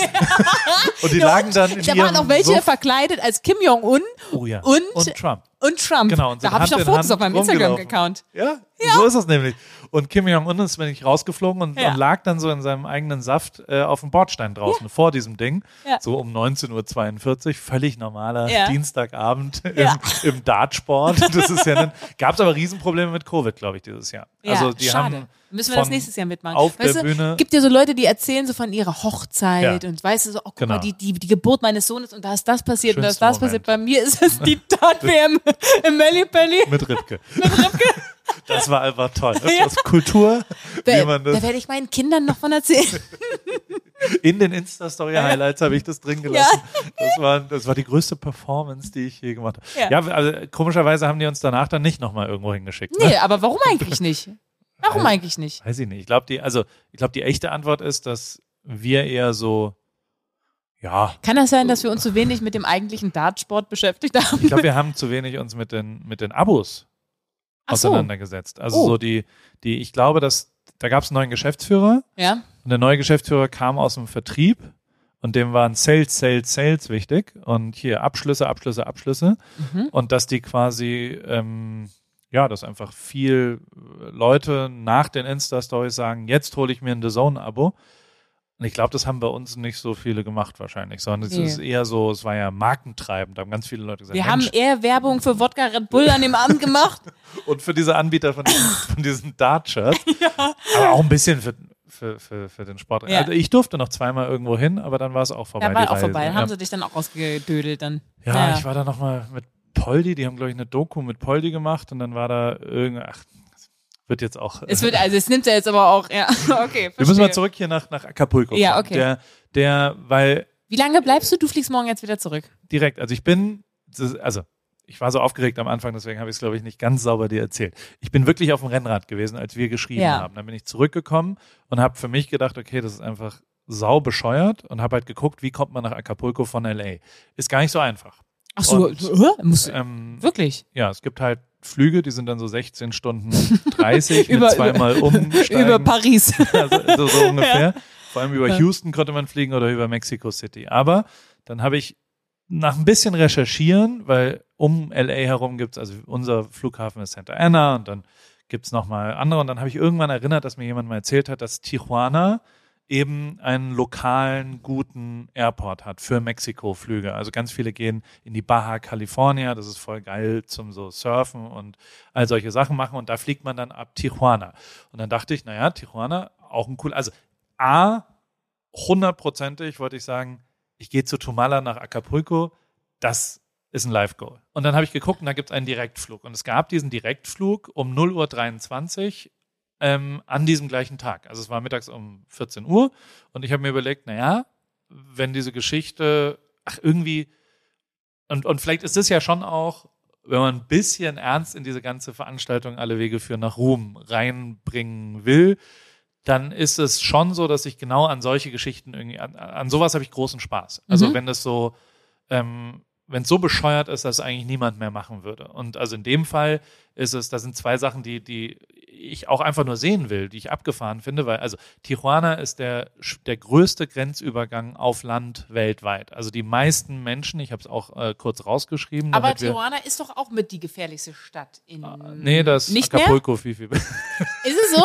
A: *laughs* und die lagen dann in
C: Da waren auch welche
A: Sumpf.
C: verkleidet als Kim Jong-un
A: Oh ja.
C: und,
A: und Trump.
C: und Trump.
A: Genau, und
C: da habe ich
A: in
C: Fotos
A: Hand
C: auf meinem. Instagram-Account.
A: Ja, so ist es nämlich. Und Kim Jong-un ist nämlich rausgeflogen und,
C: Ja.
A: und lag dann so in seinem eigenen Saft äh, auf dem Bordstein draußen vor diesem Ding.
C: Ja.
A: So um 19.42 Uhr, völlig normaler
C: Ja.
A: Dienstagabend
C: Ja.
A: im, im Dartsport. *laughs* Das ist ja dann, gab es aber Riesenprobleme mit Covid, glaube ich, dieses Jahr.
C: Ja,
A: also die
C: schade.
A: haben
C: Müssen wir das nächstes Jahr mitmachen.
A: auf
C: weißt
A: der
C: du,
A: Bühne-
C: gibt ja so Leute, die erzählen so von ihrer Hochzeit
A: Ja.
C: und weißt du so, oh, guck
A: Genau.
C: mal, die, die, die Geburt meines Sohnes und da ist das passiert und da ist
A: Schönster
C: das passiert.
A: Moment.
C: Bei mir ist es die Tat-WM *laughs* im Mellipelli.
A: mit Ripke. *laughs* Das war einfach toll. *laughs* Das
C: Ja.
A: ist Kultur,
C: Da, da werde ich meinen Kindern noch von erzählen.
A: in den Insta-Story-Highlights habe ich das drin gelassen. Das, war, das war die größte Performance, die ich je gemacht habe.
C: Ja.
A: Ja, also komischerweise haben die uns danach dann nicht nochmal irgendwo hingeschickt. Ne?
C: Nee, aber warum eigentlich nicht? Warum eigentlich nicht?
A: Weiß ich nicht. Ich glaube, die, also ich glaube, die echte Antwort ist, dass wir eher so, ja,
C: Kann das sein, dass wir uns zu wenig mit dem eigentlichen Dartsport beschäftigt haben?
A: ich glaube, wir *laughs* haben zu wenig uns mit den, mit den Abos
C: Ach so.
A: auseinandergesetzt. Also
C: Oh.
A: so die, die, ich glaube, dass da gab es einen neuen Geschäftsführer
C: Ja?
A: und der neue Geschäftsführer kam aus dem Vertrieb und dem waren Sales, Sales, Sales wichtig und hier Abschlüsse, Abschlüsse, Abschlüsse
C: Mhm.
A: und dass die quasi, ähm, ja, dass einfach viel äh, Leute nach den Insta-Stories sagen, jetzt hole ich mir ein The Zone-Abo. Und ich glaube, das haben bei uns nicht so viele gemacht wahrscheinlich, sondern es
C: Nee.
A: ist eher so, es war ja markentreibend, da haben ganz viele Leute gesagt,
C: Wir haben eher Werbung für Wodka Red Bull an dem Abend gemacht. *laughs*
A: und für diese Anbieter von diesen, *laughs* von diesen Dart-Shirts, aber auch ein bisschen für, für, für, für den Sport.
C: Ja.
A: Also ich durfte noch zweimal irgendwo hin, aber dann war es auch vorbei.
C: Ja, war auch
A: Reise.
C: vorbei. Dann
A: Ja.
C: haben sie dich dann auch ausgedödelt dann.
A: Ja, ich war da nochmal mit Poldi, die haben, glaube ich, eine Doku mit Poldi gemacht und dann war da irgendein, ach, wird jetzt auch.
C: Es wird, also es nimmt ja jetzt aber auch, ja, *laughs* okay.
A: wir müssen mal
C: verstehe.
A: zurück hier nach, nach Acapulco.
C: Ja, okay.
A: Der, der, weil
C: Wie lange bleibst du? Du fliegst morgen jetzt wieder zurück.
A: direkt, also ich bin, also ich war so aufgeregt am Anfang, deswegen habe ich es, glaube ich, nicht ganz sauber dir erzählt. Ich bin wirklich auf dem Rennrad gewesen, als wir geschrieben
C: Ja.
A: haben. Dann bin ich zurückgekommen und habe für mich gedacht, okay, das ist einfach sau bescheuert und habe halt geguckt, wie kommt man nach Acapulco von LA. Ist gar nicht so einfach.
C: Ach so,
A: Und-
C: äh, musst du,
A: Ähm,
C: wirklich?
A: ja, es gibt halt Flüge, die sind dann so 16 Stunden *laughs* 30
C: Über-
A: mit zweimal *laughs* umsteigen.
C: Über Paris. *laughs*
A: also, so, so ungefähr. Vor allem über Houston konnte man fliegen oder über Mexico City. Aber dann habe ich nach ein bisschen recherchieren, weil um LA herum gibt's also unser Flughafen ist Santa Ana und dann gibt's noch mal andere. Und dann habe ich irgendwann erinnert, dass mir jemand mal erzählt hat, dass Tijuana eben einen lokalen, guten Airport hat für Mexiko-Flüge. Also ganz viele gehen in die Baja California, das ist voll geil zum so Surfen und all solche Sachen machen und da fliegt man dann ab Tijuana. Und dann dachte ich, naja, Tijuana, auch ein cool, also A, hundertprozentig wollte ich sagen, ich gehe zu Tumala nach Acapulco, das ist ein Live-Goal. Und dann habe ich geguckt und da gibt es einen Direktflug. Und es gab diesen Direktflug um 0.23 Uhr ähm, an diesem gleichen Tag. Also es war mittags um 14 Uhr und ich habe mir überlegt, naja, wenn diese Geschichte, ach irgendwie, und, und vielleicht ist es ja schon auch, wenn man ein bisschen ernst in diese ganze Veranstaltung alle Wege führen nach Ruhm reinbringen will, dann ist es schon so, dass ich genau an solche Geschichten irgendwie, an, an sowas habe ich großen Spaß. Also
C: Mhm.
A: wenn das so, ähm, wenn es so bescheuert ist, dass eigentlich niemand mehr machen würde. Und also in dem Fall ist es, da sind zwei Sachen, die, die ich auch einfach nur sehen will, die ich abgefahren finde, weil also Tijuana ist der, der größte Grenzübergang auf Land weltweit. Also die meisten Menschen, ich habe es auch äh, kurz rausgeschrieben.
C: Aber
A: damit wir,
C: Tijuana ist doch auch mit die gefährlichste Stadt in.
A: Nee, das
C: Nicht
A: Acapulco viel, viel *laughs*
C: Ist es so?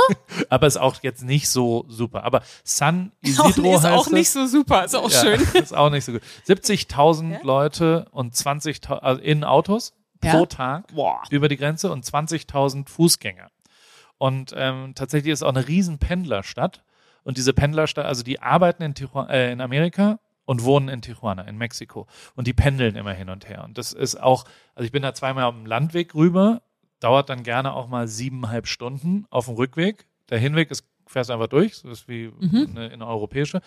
A: aber ist auch jetzt nicht so super. Aber San *laughs*
C: auch,
A: Isidro
C: ist
A: heißt
C: auch nicht so super. Ist auch
A: Ja,
C: schön. *laughs*
A: Ist auch nicht so gut. 70.000
C: Ja?
A: Leute und 20.000 also in Autos
C: Ja?
A: pro Tag
C: Boah.
A: über die Grenze und 20.000 Fußgänger. Und ähm, tatsächlich ist es auch eine riesen Pendlerstadt. Und diese Pendlerstadt, also die arbeiten in, Tijuana, äh, in Amerika und wohnen in Tijuana, in Mexiko. Und die pendeln immer hin und her. Und das ist auch, also ich bin da zweimal auf dem Landweg rüber, dauert dann gerne auch mal siebeneinhalb Stunden auf dem Rückweg. Der Hinweg ist, fährst einfach durch, so ist wie
C: Mhm.
A: eine, eine europäische.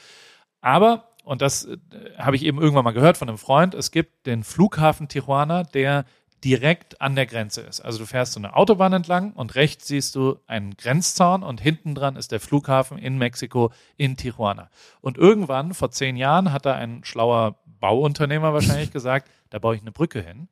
A: Aber, und das äh, habe ich eben irgendwann mal gehört von einem Freund, es gibt den Flughafen Tijuana, der direkt an der Grenze ist. Also du fährst so eine Autobahn entlang und rechts siehst du einen Grenzzaun und hinten dran ist der Flughafen in Mexiko in Tijuana. Und irgendwann, vor zehn Jahren, hat da ein schlauer Bauunternehmer wahrscheinlich *laughs* gesagt, da baue ich eine Brücke hin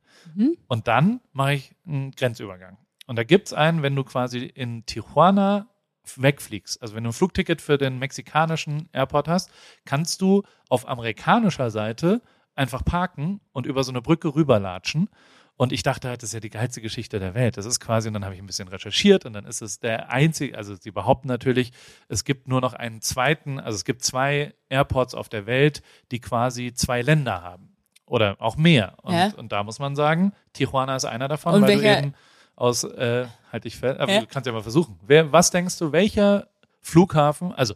A: und dann mache ich einen Grenzübergang. Und da gibt's einen, wenn du quasi in Tijuana wegfliegst. Also wenn du ein Flugticket für den mexikanischen Airport hast, kannst du auf amerikanischer Seite einfach parken und über so eine Brücke rüberlatschen. Und ich dachte halt, das ist ja die geilste Geschichte der Welt. Das ist quasi, und dann habe ich ein bisschen recherchiert und dann ist es der einzige, also sie behaupten natürlich, es gibt nur noch einen zweiten, also es gibt zwei Airports auf der Welt, die quasi zwei Länder haben. Oder auch mehr. Und,
C: Ja.
A: und da muss man sagen, Tijuana ist einer davon,
C: Und
A: weil
C: welcher-
A: du eben aus, äh, halt ich fest, aber
C: Ja.
A: du kannst ja mal versuchen. Wer, was denkst du, welcher Flughafen, also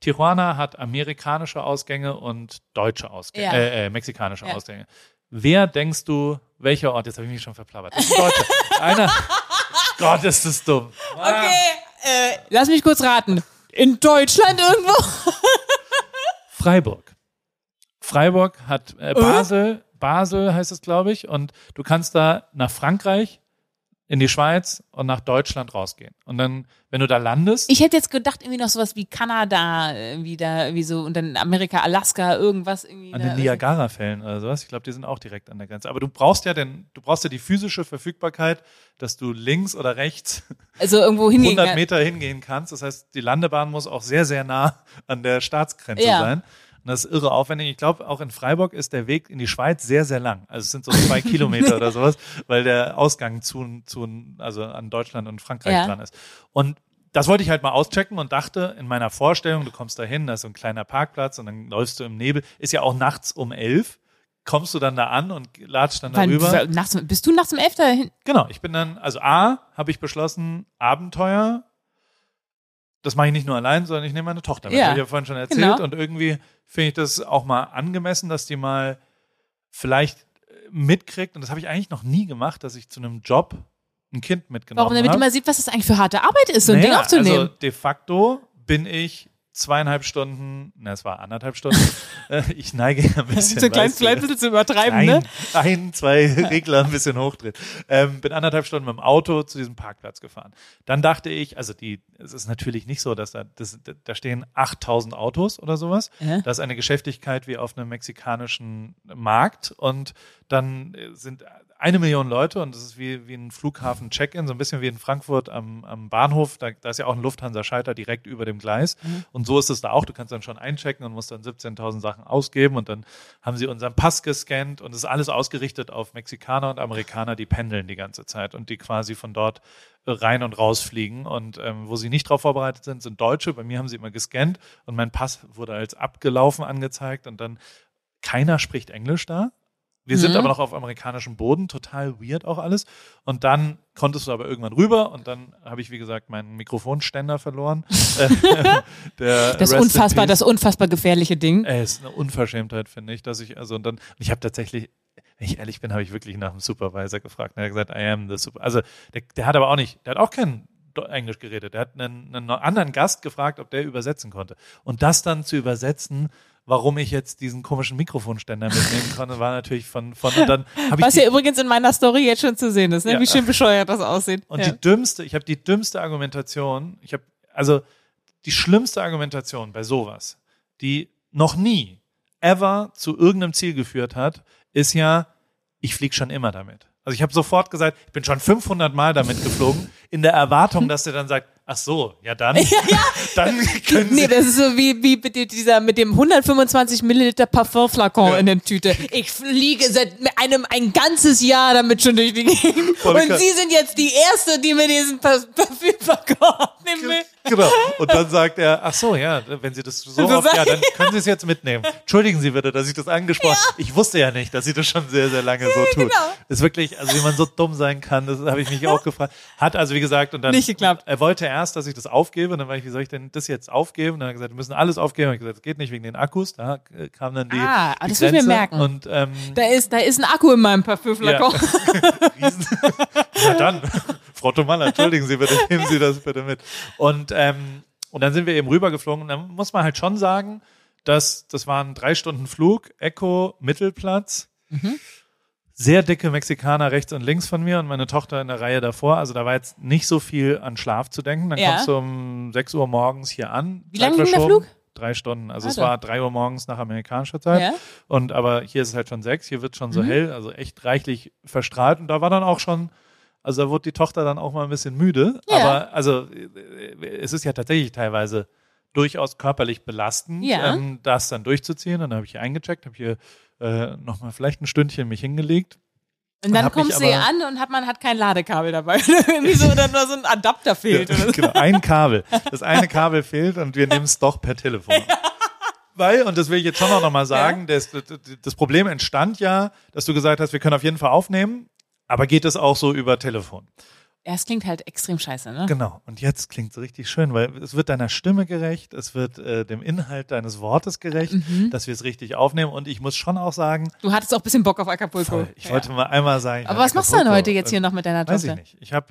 A: Tijuana hat amerikanische Ausgänge und deutsche Ausgänge,
C: Ja.
A: äh, äh, mexikanische. Ausgänge. Wer denkst du, welcher Ort, jetzt habe ich mich schon verplappert, das ist. Einer, Gott, ist das dumm.
C: Okay, äh, lass mich kurz raten. In Deutschland irgendwo?
A: Freiburg. Freiburg hat äh, Basel, Basel heißt es, glaube ich, und du kannst da nach Frankreich, in die Schweiz und nach Deutschland rausgehen. Und dann, wenn du da landest,
C: Ich hätte jetzt gedacht, irgendwie noch sowas wie Kanada, irgendwie da, irgendwie so, und dann Amerika, Alaska, irgendwas irgendwie.
A: an den Niagara-Fällen oder sowas, ich glaube, die sind auch direkt an der Grenze. Aber du brauchst ja den, du brauchst ja die physische Verfügbarkeit, dass du links oder rechts
C: Also irgendwo hingehen
A: 100
C: kann.
A: Meter hingehen kannst. Das heißt, die Landebahn muss auch sehr, sehr nah an der Staatsgrenze
C: Ja.
A: sein. Und das ist irre aufwendig. Ich glaube, auch in Freiburg ist der Weg in die Schweiz sehr, sehr lang. Also es sind so zwei *laughs* Kilometer oder sowas, weil der Ausgang zu, zu also an Deutschland und Frankreich
C: Ja.
A: dran ist. Und das wollte ich halt mal auschecken und dachte in meiner Vorstellung, du kommst da hin, da ist so ein kleiner Parkplatz und dann läufst du im Nebel. Ist ja auch nachts um elf. Kommst du dann da an und latscht dann
C: Wann,
A: darüber?
C: nachts, bist du nachts um 11 dahin?
A: Genau, ich bin dann, also A, habe ich beschlossen, Abenteuer, das mache ich nicht nur allein, sondern ich nehme meine Tochter mit.
C: Ja,
A: Das habe ich ja vorhin schon erzählt.
C: genau.
A: Und irgendwie finde ich das auch mal angemessen, dass die mal vielleicht äh, mitkriegt, und das habe ich eigentlich noch nie gemacht, dass ich zu einem Job ein Kind mitgenommen
C: Warum? Damit
A: habe.
C: du mal siehst, was das eigentlich für harte Arbeit ist, so ein
A: Naja,
C: Ding aufzunehmen.
A: Also de facto bin ich zweieinhalb Stunden, na, es war anderthalb Stunden. *laughs* Äh, ich neige ja ein bisschen.
C: so ein kleines klein bisschen zu übertreiben,
A: ein,
C: ne?
A: ein, zwei Regler ein bisschen hochdrehen. Ähm, bin anderthalb Stunden mit dem Auto zu diesem Parkplatz gefahren. Dann dachte ich, also die, es ist natürlich nicht so, dass da, das, da stehen 8000 Autos oder sowas.
C: Ja.
A: Das ist eine Geschäftigkeit wie auf einem mexikanischen Markt und dann äh, sind eine Million Leute und das ist wie, wie ein Flughafen-Check-In, so ein bisschen wie in Frankfurt am, am Bahnhof. Da, da ist ja auch ein Lufthansa-Schalter direkt über dem Gleis. Und so ist es da auch. Du kannst dann schon einchecken und musst dann 17.000 Sachen ausgeben und dann haben sie unseren Pass gescannt und es ist alles ausgerichtet auf Mexikaner und Amerikaner, die pendeln die ganze Zeit und die quasi von dort rein und raus fliegen. Und ähm, wo sie nicht darauf vorbereitet sind, sind Deutsche. Bei mir haben sie immer gescannt und mein Pass wurde als abgelaufen angezeigt und dann keiner spricht Englisch da. Wir sind
C: Mhm.
A: aber noch auf amerikanischem Boden, total weird auch alles. Und dann konntest du aber irgendwann rüber und dann habe ich, wie gesagt, meinen Mikrofonständer verloren. *laughs* *laughs*
C: Das
A: Rest
C: unfassbar, das unfassbar gefährliche Ding.
A: Ey, ist eine Unverschämtheit, finde ich, dass ich, also und dann, ich habe tatsächlich, wenn ich ehrlich bin, habe ich wirklich nach dem Supervisor gefragt. Und er hat gesagt, I am the super. Also der, der hat aber auch nicht, der hat auch kein Do- Englisch geredet. Der hat einen, einen anderen Gast gefragt, ob der übersetzen konnte. Und das dann zu übersetzen, warum ich jetzt diesen komischen Mikrofonständer mitnehmen konnte, war natürlich von, von und dann habe ich
C: Was ja übrigens in meiner Story jetzt schon zu sehen ist, ne?
A: Ja.
C: wie schön bescheuert das aussieht.
A: und
C: ja.
A: die dümmste, ich habe die dümmste Argumentation, ich habe, also die schlimmste Argumentation bei sowas, die noch nie, ever zu irgendeinem Ziel geführt hat, ist ja, ich fliege schon immer damit. Also ich habe sofort gesagt, ich bin schon 500 Mal damit geflogen, in der Erwartung, *laughs* dass der dann sagt, ach so, ja dann, *laughs* dann können
C: Nee, das ist so wie, wie mit dieser mit dem 125 Milliliter Parfumflakon
A: Ja.
C: in der Tüte. Ich fliege seit einem ein ganzes Jahr damit schon durch die Gegend.
A: Voll
C: Und
A: krass.
C: Sie sind jetzt die Erste, die mir diesen Pa- Parfümflakon will.
A: Genau. Und dann sagt er, ach so, ja, wenn Sie das so oft, ja, dann können Sie es jetzt mitnehmen. Entschuldigen Sie bitte, dass ich das angesprochen Ich wusste ja nicht, dass Sie das schon sehr, sehr lange so tut.
C: genau.
A: Ist wirklich, also wie man so dumm sein kann, das habe ich mich auch gefragt. Hat also, wie gesagt, und dann.
C: Nicht geklappt.
A: Er wollte erst, dass ich das aufgebe. Und dann war ich, wie soll ich denn das jetzt aufgeben? Und dann hat er gesagt, wir müssen alles aufgeben. Und ich gesagt, das geht nicht wegen den Akkus. Da kam dann die.
C: Ah,
A: die
C: das ich mir merken.
A: Und, ähm,
C: Da ist, da ist ein Akku in meinem Parfümflakon. *laughs*
A: Riesen. *laughs* ja dann, Frau Tomalla, entschuldigen Sie bitte, nehmen Sie das bitte mit. Und, ähm, und dann sind wir eben rübergeflogen und dann muss man halt schon sagen, dass das waren drei Stunden Flug, Echo, Mittelplatz.
C: Mhm.
A: Sehr dicke Mexikaner rechts und links von mir und meine Tochter in der Reihe davor. Also da war jetzt nicht so viel an Schlaf zu denken. Dann
C: Ja.
A: kommst du um 6 Uhr morgens hier an.
C: Wie lange ging der. Flug?
A: Drei Stunden. Also es
C: Alter.
A: war drei Uhr morgens nach amerikanischer Zeit.
C: Ja.
A: Und aber hier ist es halt schon sechs, hier wird schon so
C: Mhm.
A: hell, also echt reichlich verstrahlt. Und da war dann auch schon, Also da wurde die Tochter dann auch mal ein bisschen müde.
C: Ja.
A: Aber also es ist ja tatsächlich teilweise durchaus körperlich belastend,
C: Ja.
A: ähm, das dann durchzuziehen. Und dann habe ich hier eingecheckt, habe hier äh, nochmal vielleicht ein Stündchen mich hingelegt.
C: Und dann hier
A: aber-
C: an und hat man hat kein Ladekabel dabei. *laughs* Irgendwie so, oder nur so ein Adapter fehlt. So.
A: genau, ein Kabel. Das eine Kabel fehlt und wir nehmen es doch per Telefon. Weil, und das will ich jetzt schon auch nochmal sagen, das, das, das Problem entstand ja, dass du gesagt hast, wir können auf jeden Fall aufnehmen, aber geht es auch so über Telefon?
C: Ja, es klingt halt extrem scheiße, ne?
A: Genau. Und jetzt klingt es richtig schön, weil es wird deiner Stimme gerecht, es wird äh, dem Inhalt deines Wortes gerecht,
C: Mhm.
A: dass wir es richtig aufnehmen. Und ich muss schon auch sagen,
C: Du hattest auch ein bisschen Bock auf Acapulco.
A: voll, ich
C: Ja.
A: wollte mal einmal sagen.
C: Aber was machst du denn
A: Acapulco,
C: heute jetzt hier noch mit deiner
A: Weiß
C: Tochter?
A: ich nicht. Ich habe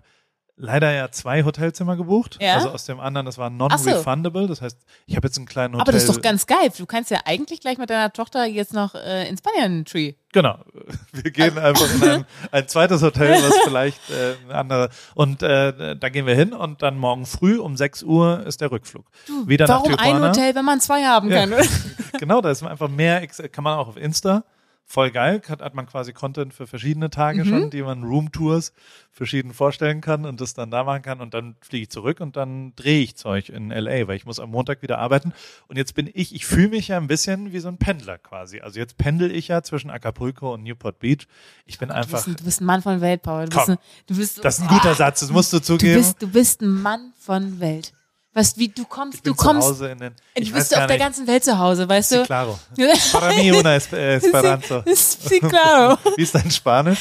A: leider ja zwei Hotelzimmer gebucht.
C: Ja?
A: Also aus dem anderen, das war non-refundable. Das heißt, ich habe jetzt einen kleinen Hotel.
C: Aber das ist doch ganz geil. Du kannst ja eigentlich gleich mit deiner Tochter jetzt noch äh, ins Banyan Tree.
A: Genau. *laughs* Wir gehen einfach in ein, ein zweites Hotel, was *laughs* vielleicht äh, eine andere. Und äh, da gehen wir hin und dann morgen früh um 6 Uhr ist der Rückflug. Wieder
C: Warum
A: nach
C: ein
A: Tijuana.
C: Hotel, wenn man zwei haben
A: Ja.
C: kann? oder? *laughs*
A: genau, da ist einfach mehr, kann man auch auf Insta. Voll geil, hat, hat man quasi Content für verschiedene Tage
C: Mhm.
A: schon, die man Roomtours verschieden vorstellen kann und das dann da machen kann und dann fliege ich zurück und dann drehe ich Zeug in LA, weil ich muss am Montag wieder arbeiten und jetzt bin ich, ich fühle mich ja ein bisschen wie so ein Pendler quasi. Also jetzt pendel ich ja zwischen Acapulco und Newport Beach. Ich bin
C: Du
A: einfach,
C: bist, ein, du bist ein Mann von Welt, Paul. Du
A: Komm.
C: bist ein, du bist,
A: das ist ein guter Satz, das musst du
C: du
A: zugeben.
C: bist, du bist ein Mann von Welt. Was, wie, du kommst,
A: ich
C: du kommst,
A: zu Hause in den,
C: du
A: ich
C: bist auf der
A: nicht.
C: ganzen Welt zu Hause, weißt du?
A: claro. *laughs* Para mí una es- Esperanto.
C: Sí, claro. *laughs*
A: Wie ist dein Spanisch?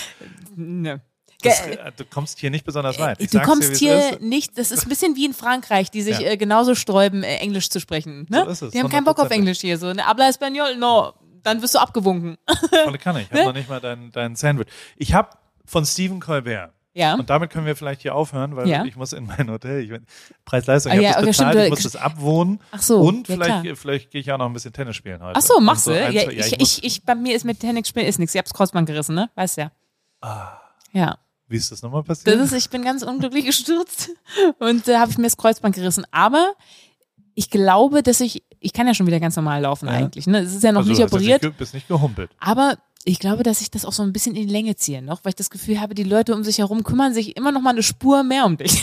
C: Ne.
A: Das, äh, du kommst hier nicht besonders weit. Ich
C: du kommst
A: dir,
C: hier nicht, das ist ein bisschen wie in Frankreich, die sich
A: Ja.
C: äh, genauso sträuben, äh, Englisch zu sprechen. Ne?
A: So ist es,
C: die haben keinen Bock auf
A: 100%.
C: Englisch hier. So, ne? Habla Español, no. Dann wirst du abgewunken.
A: Volle Kanne. Ich habe *laughs* noch nicht mal dein, dein Sandwich. Ich habe von Stephen Colbert.
C: Ja.
A: Und damit können wir vielleicht hier aufhören, weil
C: Ja.
A: ich muss in mein Hotel. Ich, Preis-Leistung,
C: Ah,
A: ich
C: ja,
A: habe
C: okay,
A: das bezahlt,
C: stimmt,
A: ich
C: du-
A: muss das abwohnen.
C: Ach so,
A: Und
C: ja,
A: vielleicht,
C: klar.
A: vielleicht gehe ich auch noch ein bisschen Tennis spielen heute.
C: Ach so, machst
A: Und
C: du?
A: ein,
C: Ja,
A: zwei-
C: ich, ich, ich, bei mir ist mit Tennis spielen ist nichts. Ich hab's Kreuzband gerissen, ne? Weißt ja. Ja.
A: Wie ist das nochmal passiert?
C: Das ist, ich bin ganz unglücklich *laughs* gestürzt und äh, habe ich mir das Kreuzband gerissen. Aber ich glaube, dass ich, ich kann ja schon wieder ganz normal laufen
A: Ja.
C: eigentlich. Ne? Es ist ja noch
A: also,
C: nicht
A: du
C: operiert.
A: Ge- bist nicht gehumpelt.
C: Aber ich glaube, dass ich das auch so ein bisschen in die Länge ziehe noch, weil ich das Gefühl habe, die Leute um sich herum kümmern sich immer noch mal eine Spur mehr um dich.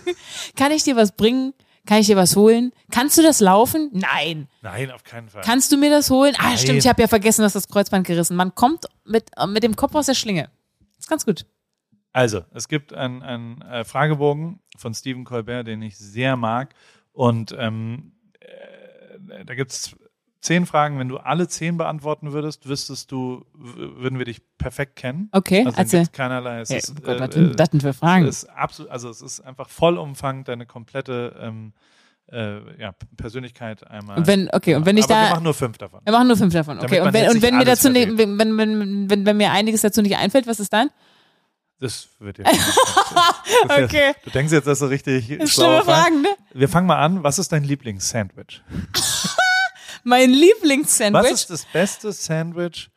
C: *laughs* Kann ich dir was bringen? Kann ich dir was holen? Kannst du das laufen? Nein.
A: Nein, auf keinen Fall.
C: Kannst du mir das holen? Ah,
A: Nein.
C: stimmt, ich habe ja vergessen, dass das Kreuzband gerissen. Man kommt mit, äh, mit dem Kopf aus der Schlinge. ist ganz gut.
A: Also, es gibt einen, einen äh, Fragebogen von Stephen Colbert, den ich sehr mag. Und ähm, äh, da gibt es zehn Fragen. Wenn du alle zehn beantworten würdest, wüsstest du, würden wir dich perfekt kennen.
C: Okay,
A: also gibt's keinerlei. Es
C: Hey,
A: ist,
C: oh Gott, was
A: äh,
C: sind das denn für Fragen?
A: Es ist absolut, also es ist einfach vollumfang deine komplette ähm, äh, ja, Persönlichkeit einmal.
C: Und wenn, okay, und wenn ich
A: Aber wir
C: da,
A: machen nur fünf davon.
C: wir machen nur fünf davon, okay. Und wenn, und wenn mir dazu, ne, wenn, wenn, wenn, wenn, wenn mir einiges dazu nicht einfällt, was ist dann?
A: Das wird ist *laughs*
C: Okay.
A: Jetzt, du denkst jetzt, dass du richtig
C: Schlimme Fragen, ne?
A: Wir fangen mal an. Was ist dein Lieblingssandwich? *laughs*
C: Mein Lieblingssandwich.
A: Was ist das beste Sandwich,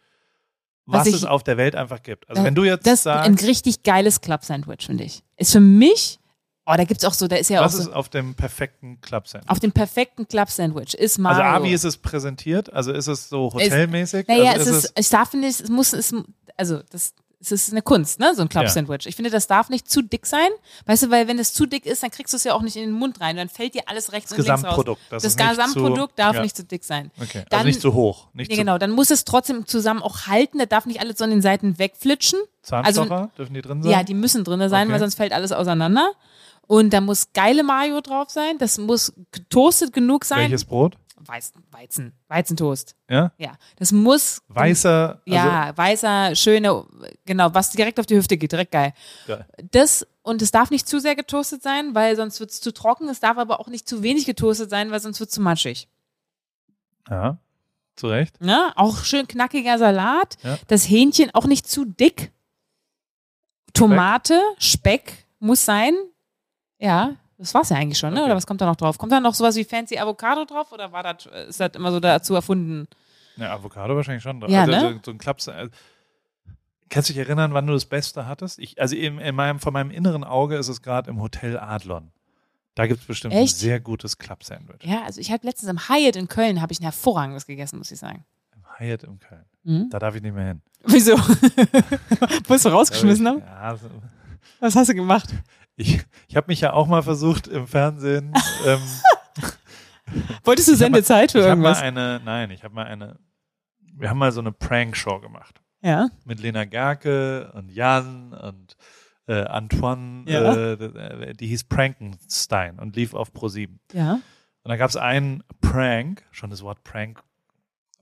A: was,
C: Was
A: es auf der Welt einfach gibt? Also
C: Äh,
A: wenn du jetzt
C: das ist ein
A: sagst,
C: richtig geiles Club-Sandwich, finde ich. Ist für mich, oh, da gibt's auch so, da ist ja auch
A: was
C: so,
A: ist auf dem perfekten Club-Sandwich?
C: auf dem perfekten Club-Sandwich ist
A: Also
C: Mario.
A: A, wie ist es präsentiert? Also ist es so hotelmäßig?
C: naja,
A: also
C: es ist, ich darf nicht, es muss, es, also, das, es ist eine Kunst, ne, so ein Club-Sandwich. Ich finde, das darf nicht zu dick sein, weißt du, weil wenn es zu dick ist, dann kriegst du es ja auch nicht in den Mund rein, dann fällt dir alles rechts
A: Das
C: und links raus.
A: Gesamtprodukt, das
C: Das,
A: ist nicht
C: Gesamtprodukt
A: zu-
C: darf
A: ja.
C: nicht zu dick sein.
A: Okay, also
C: Dann-
A: nicht zu hoch. Nicht
C: Nee,
A: zu
C: genau, dann muss es trotzdem zusammen auch halten, da darf nicht alles so an den Seiten wegflitschen.
A: Zahnstocher, dürfen die drin sein?
C: Ja, die müssen drin sein,
A: Okay.
C: weil sonst fällt alles auseinander. Und da muss geile Mayo drauf sein, das muss getoastet genug sein.
A: Welches Brot?
C: Weizen, Weizen, Weizentoast.
A: Ja?
C: Ja, das muss
A: Weißer, also,
C: ja, weißer, schöner, genau, was direkt auf die Hüfte geht, direkt geil.
A: Geil.
C: Das, und es darf nicht zu sehr getoastet sein, weil sonst wird es zu trocken. Es darf aber auch nicht zu wenig getoastet sein, weil sonst wird es zu matschig.
A: ja, zu Recht.
C: Ne? Auch schön knackiger Salat.
A: Ja.
C: Das Hähnchen auch nicht zu dick. Tomate, Speck muss sein. Ja, das war's ja eigentlich schon, ne?
A: Okay.
C: Oder was kommt da noch drauf? Kommt da noch sowas wie fancy Avocado drauf oder war das, ist das immer so dazu erfunden?
A: Ja, Avocado wahrscheinlich schon.
C: Ja,
A: also,
C: ne?
A: so, ein Klaps. Also, kannst du dich erinnern, wann du das Beste hattest? Ich, also in, in meinem, von meinem inneren Auge ist es gerade im Hotel Adlon. Da gibt es bestimmt ein
C: Echt?
A: sehr gutes Club-Sandwich.
C: Ja, also ich habe letztens im Hyatt in Köln habe ich ein hervorragendes gegessen, muss ich sagen.
A: Im Hyatt im Köln.
C: Mhm.
A: Da darf ich nicht mehr hin. *laughs*
C: Wieso? *laughs* Wurdest du rausgeschmissen haben?
A: Ja, so,
C: Was hast du gemacht?
A: Ich, ich habe mich ja auch mal versucht im Fernsehen. *laughs* ähm,
C: Wolltest du
A: ich
C: Sendezeit für
A: ich
C: irgendwas?
A: Mal eine, nein, ich habe mal eine. Wir haben mal so eine Prank-Show gemacht
C: Ja.
A: mit Lena Gerke und Jan und äh, Antoine.
C: Ja.
A: Äh, die hieß Prankenstein und lief auf Pro7.
C: Ja.
A: Und da gab es einen Prank, schon das Wort Prank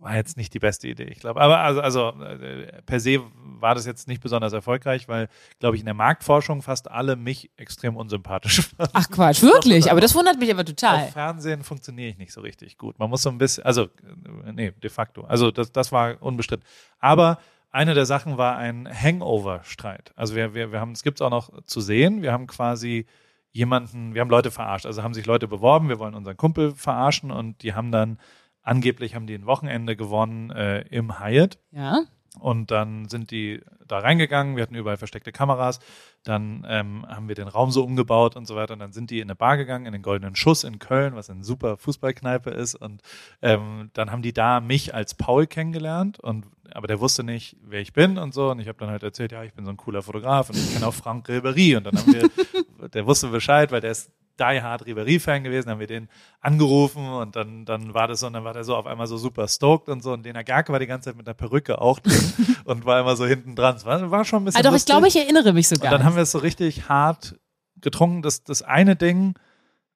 A: war jetzt nicht die beste Idee, ich glaube. Aber also, also äh, per se war das jetzt nicht besonders erfolgreich, weil, glaube ich, in der Marktforschung fast alle mich extrem unsympathisch *laughs* fanden.
C: Ach Quatsch, wirklich? Aber das wundert mich aber total.
A: Auf Fernsehen funktioniere ich nicht so richtig gut. Man muss so ein bisschen, also, äh, nee, de facto. Also, das, das war unbestritten. Aber eine der Sachen war ein Hangover-Streit. Also, wir, wir, wir haben, es gibt es auch noch zu sehen. Wir haben quasi jemanden, wir haben Leute verarscht. Also, haben sich Leute beworben, wir wollen unseren Kumpel verarschen und die haben dann, angeblich haben die ein Wochenende gewonnen äh, im Hyatt.
C: Ja.
A: Und dann sind die da reingegangen, wir hatten überall versteckte Kameras, dann ähm, haben wir den Raum so umgebaut und so weiter. Und dann sind die in eine Bar gegangen, in den Goldenen Schuss in Köln, was eine super Fußballkneipe ist. Und ähm, dann haben die da mich als Paul kennengelernt. Und aber der wusste nicht, wer ich bin und so. Und ich habe dann halt erzählt, ja, ich bin so ein cooler Fotograf und ich kenne auch Frank Ribery. Und dann haben wir, *laughs* der wusste Bescheid, weil der ist die Hard Ribery-Fan gewesen, haben wir den angerufen und dann, dann war das so, und dann war der so auf einmal so super stoked und so. Und Lena Gerke war die ganze Zeit mit der Perücke auch drin *laughs* und war immer so hinten dran. Es war, war schon ein bisschen.
C: Ah, doch, ich glaube, ich erinnere mich
A: Und
C: sogar.
A: dann haben wir es so richtig hart getrunken. Das, das eine Ding,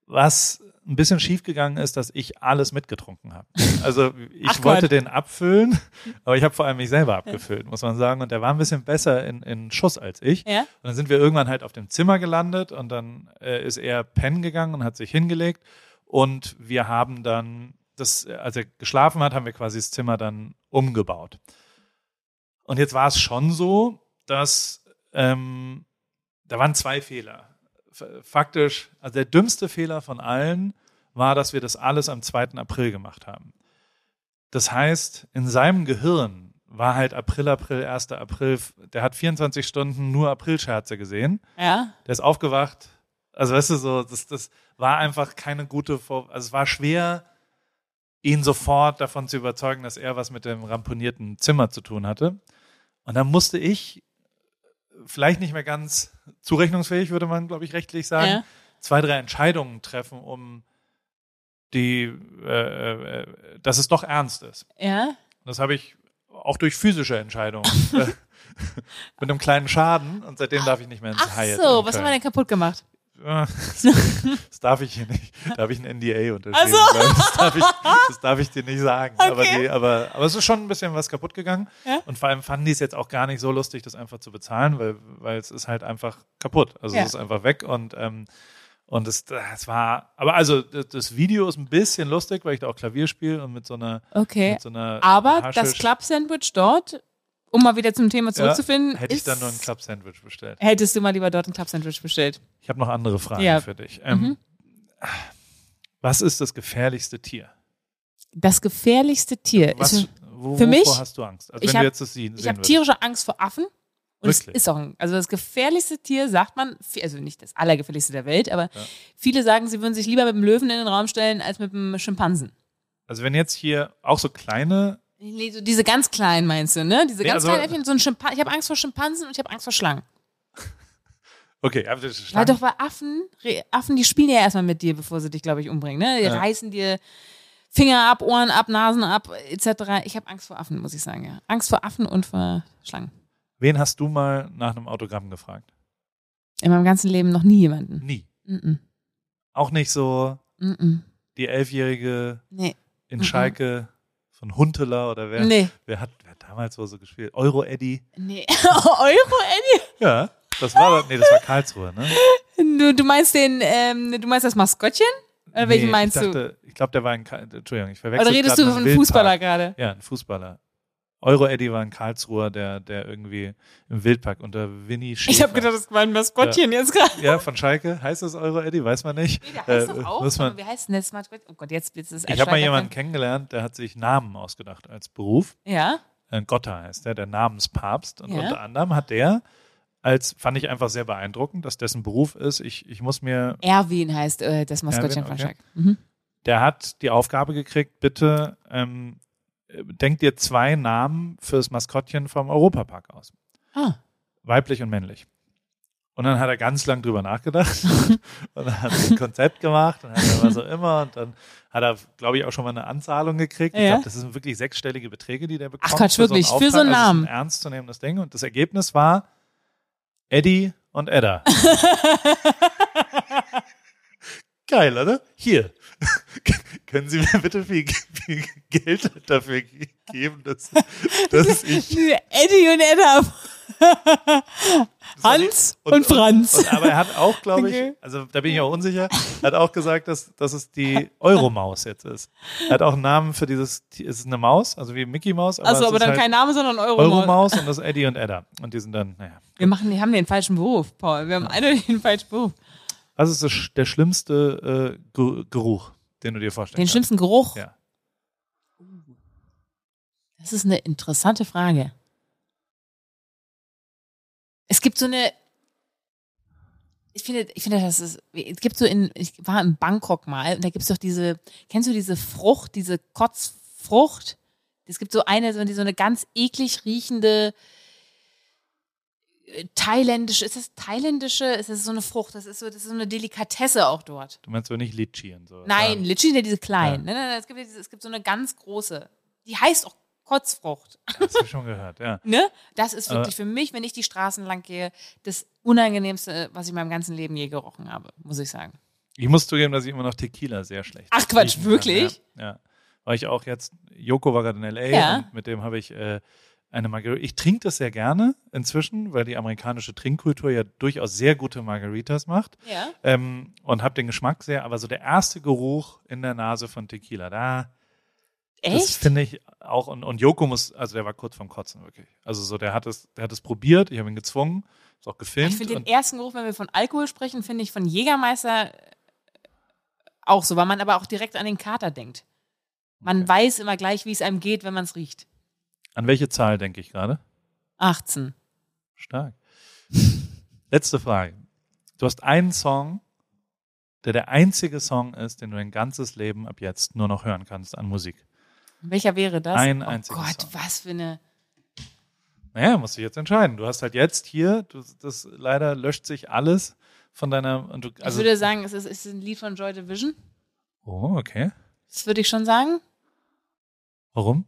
A: was ein bisschen schief gegangen ist, dass ich alles mitgetrunken habe. Also *laughs* ich
C: Ach
A: wollte
C: Gott.
A: den abfüllen, aber ich habe vor allem mich selber abgefüllt, muss man sagen. Und der war ein bisschen besser in, in Schuss als ich.
C: ja?
A: Und dann sind wir irgendwann halt auf dem Zimmer gelandet und dann äh, ist er pennen gegangen und hat sich hingelegt. Und wir haben dann, das, als er geschlafen hat, haben wir quasi das Zimmer dann umgebaut. Und jetzt war es schon so, dass ähm, da waren zwei Fehler. Faktisch, also der dümmste Fehler von allen war, dass wir das alles am 2. April gemacht haben. Das heißt, in seinem Gehirn war halt April, April, 1. April, der hat 24 Stunden nur Aprilscherze gesehen.
C: Ja.
A: Der ist aufgewacht. Also weißt du, so, das, das war einfach keine gute Vor also es war schwer, ihn sofort davon zu überzeugen, dass er was mit dem ramponierten Zimmer zu tun hatte. Und dann musste ich, vielleicht nicht mehr ganz zurechnungsfähig, würde man, glaube ich, rechtlich sagen,
C: Ja.
A: zwei, drei Entscheidungen treffen, um die, äh, äh, dass es doch ernst ist.
C: Ja.
A: Das habe ich auch durch physische Entscheidungen. *laughs* äh, *laughs* mit einem kleinen Schaden und seitdem darf ich nicht mehr ins
C: Ach
A: Hyatt.
C: so,
A: in
C: was haben wir denn kaputt gemacht?
A: Das *laughs* darf ich hier nicht. Da habe ich ein NDA unterschrieben.
C: So.
A: Das, darf ich, das darf ich dir nicht sagen. Aber,
C: Okay.
A: die, aber, aber es ist schon ein bisschen was kaputt gegangen.
C: Ja.
A: Und vor allem fanden die es jetzt auch gar nicht so lustig, das einfach zu bezahlen, weil, weil es ist halt einfach kaputt. Also
C: Ja.
A: es ist einfach weg und ähm, und es, es war, aber also das, das Video ist ein bisschen lustig, weil ich da auch Klavier spiele und mit so einer,
C: Okay.
A: mit so einer
C: Aber das
A: Haschisch-
C: Club-Sandwich dort, um mal wieder zum Thema zurückzufinden,
A: hätte ich dann nur ein Club-Sandwich bestellt.
C: hättest du mal lieber dort ein Club-Sandwich bestellt.
A: Ich habe noch andere Fragen
C: Ja. Mhm.
A: für dich. Ähm, Was ist das gefährlichste Tier?
C: Das gefährlichste Tier
A: Was,
C: ist
A: wo,
C: für mich-
A: wovor hast du Angst? Also
C: ich hab- habe
A: würdest.
C: tierische Angst vor Affen. Und es ist auch ein, also das gefährlichste Tier, sagt man, also nicht das allergefährlichste der Welt, aber viele sagen, sie würden sich lieber mit dem Löwen in den Raum stellen als mit dem Schimpansen.
A: Also wenn jetzt hier auch so kleine,
C: Nee, so diese ganz kleinen meinst du, ne? Diese
A: Nee,
C: ganz
A: also-
C: kleinen Äffchen, so ein Schimpan ich habe Angst vor Schimpansen und ich habe Angst vor Schlangen. *laughs*
A: okay, aber das ist
C: Weil
A: Schlangen-
C: doch bei Affen, Affen, die spielen ja erstmal mit dir, bevor sie dich, glaube ich, umbringen, ne? Die
A: Ja.
C: reißen dir Finger ab, Ohren ab, Nasen ab, etc. Ich habe Angst vor Affen, muss ich sagen, ja. Angst vor Affen und vor Schlangen.
A: wen hast du mal nach einem Autogramm gefragt?
C: In meinem ganzen Leben noch nie jemanden.
A: Nie.
C: Mm
A: Auch nicht so
C: -mm. Mm -mm.
A: die elfjährige
C: Nee.
A: in. Schalke von Hunteler oder wer,
C: Nee.
A: wer, hat, wer hat damals so, so gespielt? Euro Eddy?
C: Nee. *laughs* Euro,
A: Ja, das war, nee, das war Karlsruhe, ne?
C: Du, du meinst den, ähm, du meinst das Maskottchen? Oder welchen
A: Nee,
C: meinst
A: ich
C: du?
A: dachte, Ich glaube, der war ein, Entschuldigung, ich verwechsel
C: Oder redest du von
A: einem
C: Fußballer gerade?
A: Ja, ein Fußballer. Euro Eddy war ein Karlsruher, der, der irgendwie im Wildpark unter Winnie Schäfer.
C: Ich habe gedacht, das war ein Maskottchen jetzt gerade.
A: Ja, von Schalke. Heißt das Euro Eddy? Weiß man nicht.
C: Nee, der heißt
A: Äh,
C: doch auch.
A: muss man-
C: wie heißt denn das Maskottchen? Oh Gott, jetzt jetzt ist es
A: Ich habe mal jemanden kennengelernt, der hat sich Namen ausgedacht als Beruf.
C: Ja.
A: Äh, Gotta heißt der, der Namenspapst. Und
C: Ja.
A: unter anderem hat der, als fand ich einfach sehr beeindruckend, dass dessen Beruf ist, ich, ich muss mir,
C: Erwin heißt äh, das Maskottchen
A: Erwin,
C: von
A: okay.
C: Schalke. Mhm.
A: der hat die Aufgabe gekriegt, bitte ähm, äh, denk dir zwei Namen fürs Maskottchen vom Europapark aus.
C: Ah.
A: Weiblich und männlich. Und dann hat er ganz lang drüber nachgedacht *laughs* und dann hat er ein Konzept gemacht und hat er was auch immer und dann hat er, glaube ich, auch schon mal eine Anzahlung gekriegt. Ich
C: Ja.
A: glaube, das sind wirklich sechsstellige Beträge, die der bekommt.
C: Quatsch,
A: für
C: wirklich?
A: So
C: Für so einen.
A: Also
C: Namen?
A: ein ernstzunehmendes Ding. Und das Ergebnis war Eddie und Edda. *laughs* Geil, oder? Hier. *laughs* Können Sie mir bitte viel, viel Geld dafür ge- geben, dass, dass *laughs* ich
C: Eddie und Edda. Hans und, Franz.
A: Und, aber er hat auch, glaube ich,
C: Okay.
A: also da bin ich auch unsicher, hat auch gesagt, dass, dass es die Euromaus jetzt ist. Er hat auch einen Namen für dieses, es ist eine Maus, also wie Mickey Maus.
C: Achso, aber dann
A: halt
C: kein Name, sondern Euro.
A: Euromaus und das ist Eddie und Edda. Und die sind dann, naja.
C: Wir machen, wir haben den falschen Beruf, Paul. Wir haben eindeutig den falschen Beruf.
A: Was ist das, der schlimmste äh, Ge- Geruch, den du dir vorstellst?
C: Den schlimmsten Geruch.
A: Ja.
C: Das ist eine interessante Frage. Es gibt so eine. Ich finde, ich finde, das ist. Es gibt so in. Ich war in Bangkok mal und da gibt es doch diese. Kennst du diese Frucht, diese Kotzfrucht? Es gibt so eine, so eine ganz eklig riechende äh, thailändische. Ist das thailändische? Ist das so eine Frucht? Das ist so, das ist so eine Delikatesse auch dort.
A: Du meinst aber nicht Litchi und so.
C: Nein,
A: Ja,
C: Litchi sind ja diese kleinen.
A: Ja.
C: Nein, nein, nein, es gibt, ja diese, es gibt so eine ganz große. Die heißt auch Kotzfrucht.
A: das habe ich schon gehört, ja. *laughs*
C: Ne? Das ist wirklich für mich, wenn ich die Straßen lang gehe, das Unangenehmste, was ich in meinem ganzen Leben je gerochen habe, muss ich sagen.
A: Ich muss zugeben, dass ich immer noch Tequila sehr schlecht
C: Ach, Quatsch,
A: riechen kann,
C: wirklich?
A: Ja, ja. Weil ich auch jetzt, Joko war gerade in L.A. Und mit dem habe ich äh, eine Margarita. Ich trinke das sehr gerne inzwischen, weil die amerikanische Trinkkultur ja durchaus sehr gute Margaritas macht.
C: Ja.
A: Ähm, und habe den Geschmack sehr, aber so der erste Geruch in der Nase von Tequila, da, das
C: Echt?
A: finde ich auch, und, und Joko muss, also der war kurz vorm Kotzen, wirklich. Also so, der hat es, der hat es probiert, ich habe ihn gezwungen, ist auch gefilmt.
C: Ich finde den ersten Geruch, wenn wir von Alkohol sprechen, finde ich von Jägermeister äh, auch so, weil man aber auch direkt an den Kater denkt. Man weiß immer gleich, wie es einem geht, wenn man es riecht.
A: An welche Zahl denke ich gerade?
C: 18.
A: Stark. *laughs* Letzte Frage. Du hast einen Song, der der einzige Song ist, den du dein ganzes Leben ab jetzt nur noch hören kannst an Musik.
C: Welcher wäre das?
A: Ein
C: oh
A: einziger
C: Gott,
A: Song.
C: was für eine.
A: Naja, musst du jetzt entscheiden. Du hast halt jetzt hier, du, das leider löscht sich alles von deiner. Du, also,
C: ich würde sagen, es ist, es ist ein Lied von Joy Division.
A: oh, okay.
C: Das würde ich schon sagen,
A: Warum?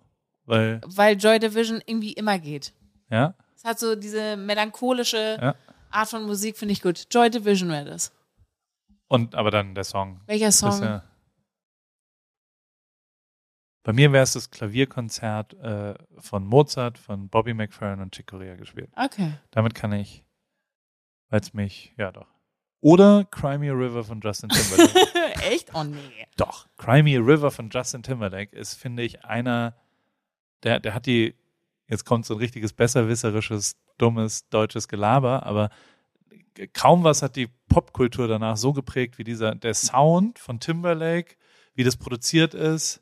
A: Weil,
C: weil Joy Division irgendwie immer geht.
A: ja,
C: Es hat so diese melancholische
A: Ja.
C: Art von Musik, finde ich gut. Joy Division wäre das.
A: und aber dann der Song.
C: Welcher Song?
A: ja, bei mir wäre es das Klavierkonzert äh, von Mozart, von Bobby McFerrin und Chick Corea gespielt.
C: Okay.
A: Damit kann ich, weil es mich, ja doch. Oder Cry Me a River von Justin Timberlake. *laughs*
C: Echt? Oh nee.
A: doch. Cry Me a River von Justin Timberlake ist, finde ich, einer, der, der hat die, jetzt kommt so ein richtiges besserwisserisches, dummes deutsches Gelaber, aber kaum was hat die Popkultur danach so geprägt wie dieser, der Sound von Timberlake, wie das produziert ist.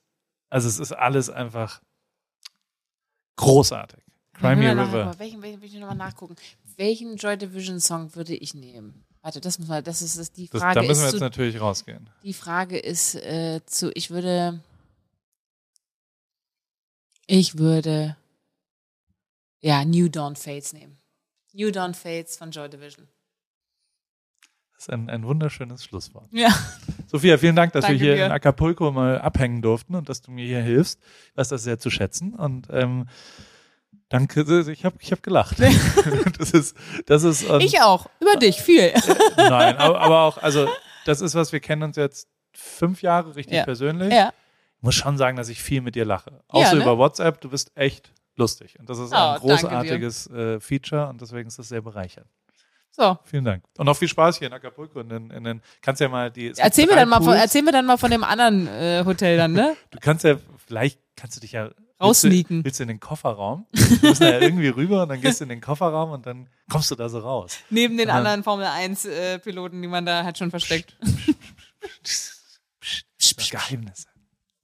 A: Also es ist alles einfach großartig.
C: Nach-
A: River.
C: aber Welchen, welchen will ich nochmal nachgucken? Welchen Joy Division Song würde ich nehmen? Warte, das muss man, das ist das, die
A: Das,
C: Frage.
A: da müssen wir
C: ist
A: jetzt
C: zu,
A: natürlich rausgehen.
C: die Frage ist äh, zu, ich würde, ich würde, ja, New Dawn Fates nehmen. New Dawn Fates von Joy Division.
A: Das ist ein, ein wunderschönes Schlusswort.
C: Ja.
A: Sophia, vielen Dank, dass
C: Danke
A: wir hier
C: dir.
A: in Acapulco mal abhängen durften und dass du mir hier hilfst. Ich weiß das sehr zu schätzen und ähm, danke, ich habe ich hab gelacht. *laughs* *laughs* das ist, das ist ähm,
C: Ich auch. Über dich, viel.
A: nein, aber, aber auch, also das ist was, wir kennen uns jetzt fünf Jahre richtig
C: Ja.
A: persönlich.
C: ja.
A: Muss schon sagen, dass ich viel mit dir lache. Außer
C: ne?
A: über WhatsApp, du bist echt lustig. Und das ist
C: Oh,
A: ein großartiges äh, Feature und deswegen ist das sehr bereichernd.
C: So.
A: Vielen Dank. Und auch viel Spaß hier in Acapulco. In den, in den, kannst ja mal die.
C: Erzähl mir, dann mal von, erzähl mir dann mal von dem anderen äh, Hotel dann, ne?
A: Du kannst ja, vielleicht kannst du dich ja.
C: Raussneaken.
A: Willst du, willst du in den Kofferraum? Du musst da ja irgendwie rüber und dann gehst du in den Kofferraum und dann kommst du da so raus.
C: Neben den
A: Ja.
C: anderen Formel 1 äh, Piloten, die man da hat schon versteckt.
A: Geheimnisse.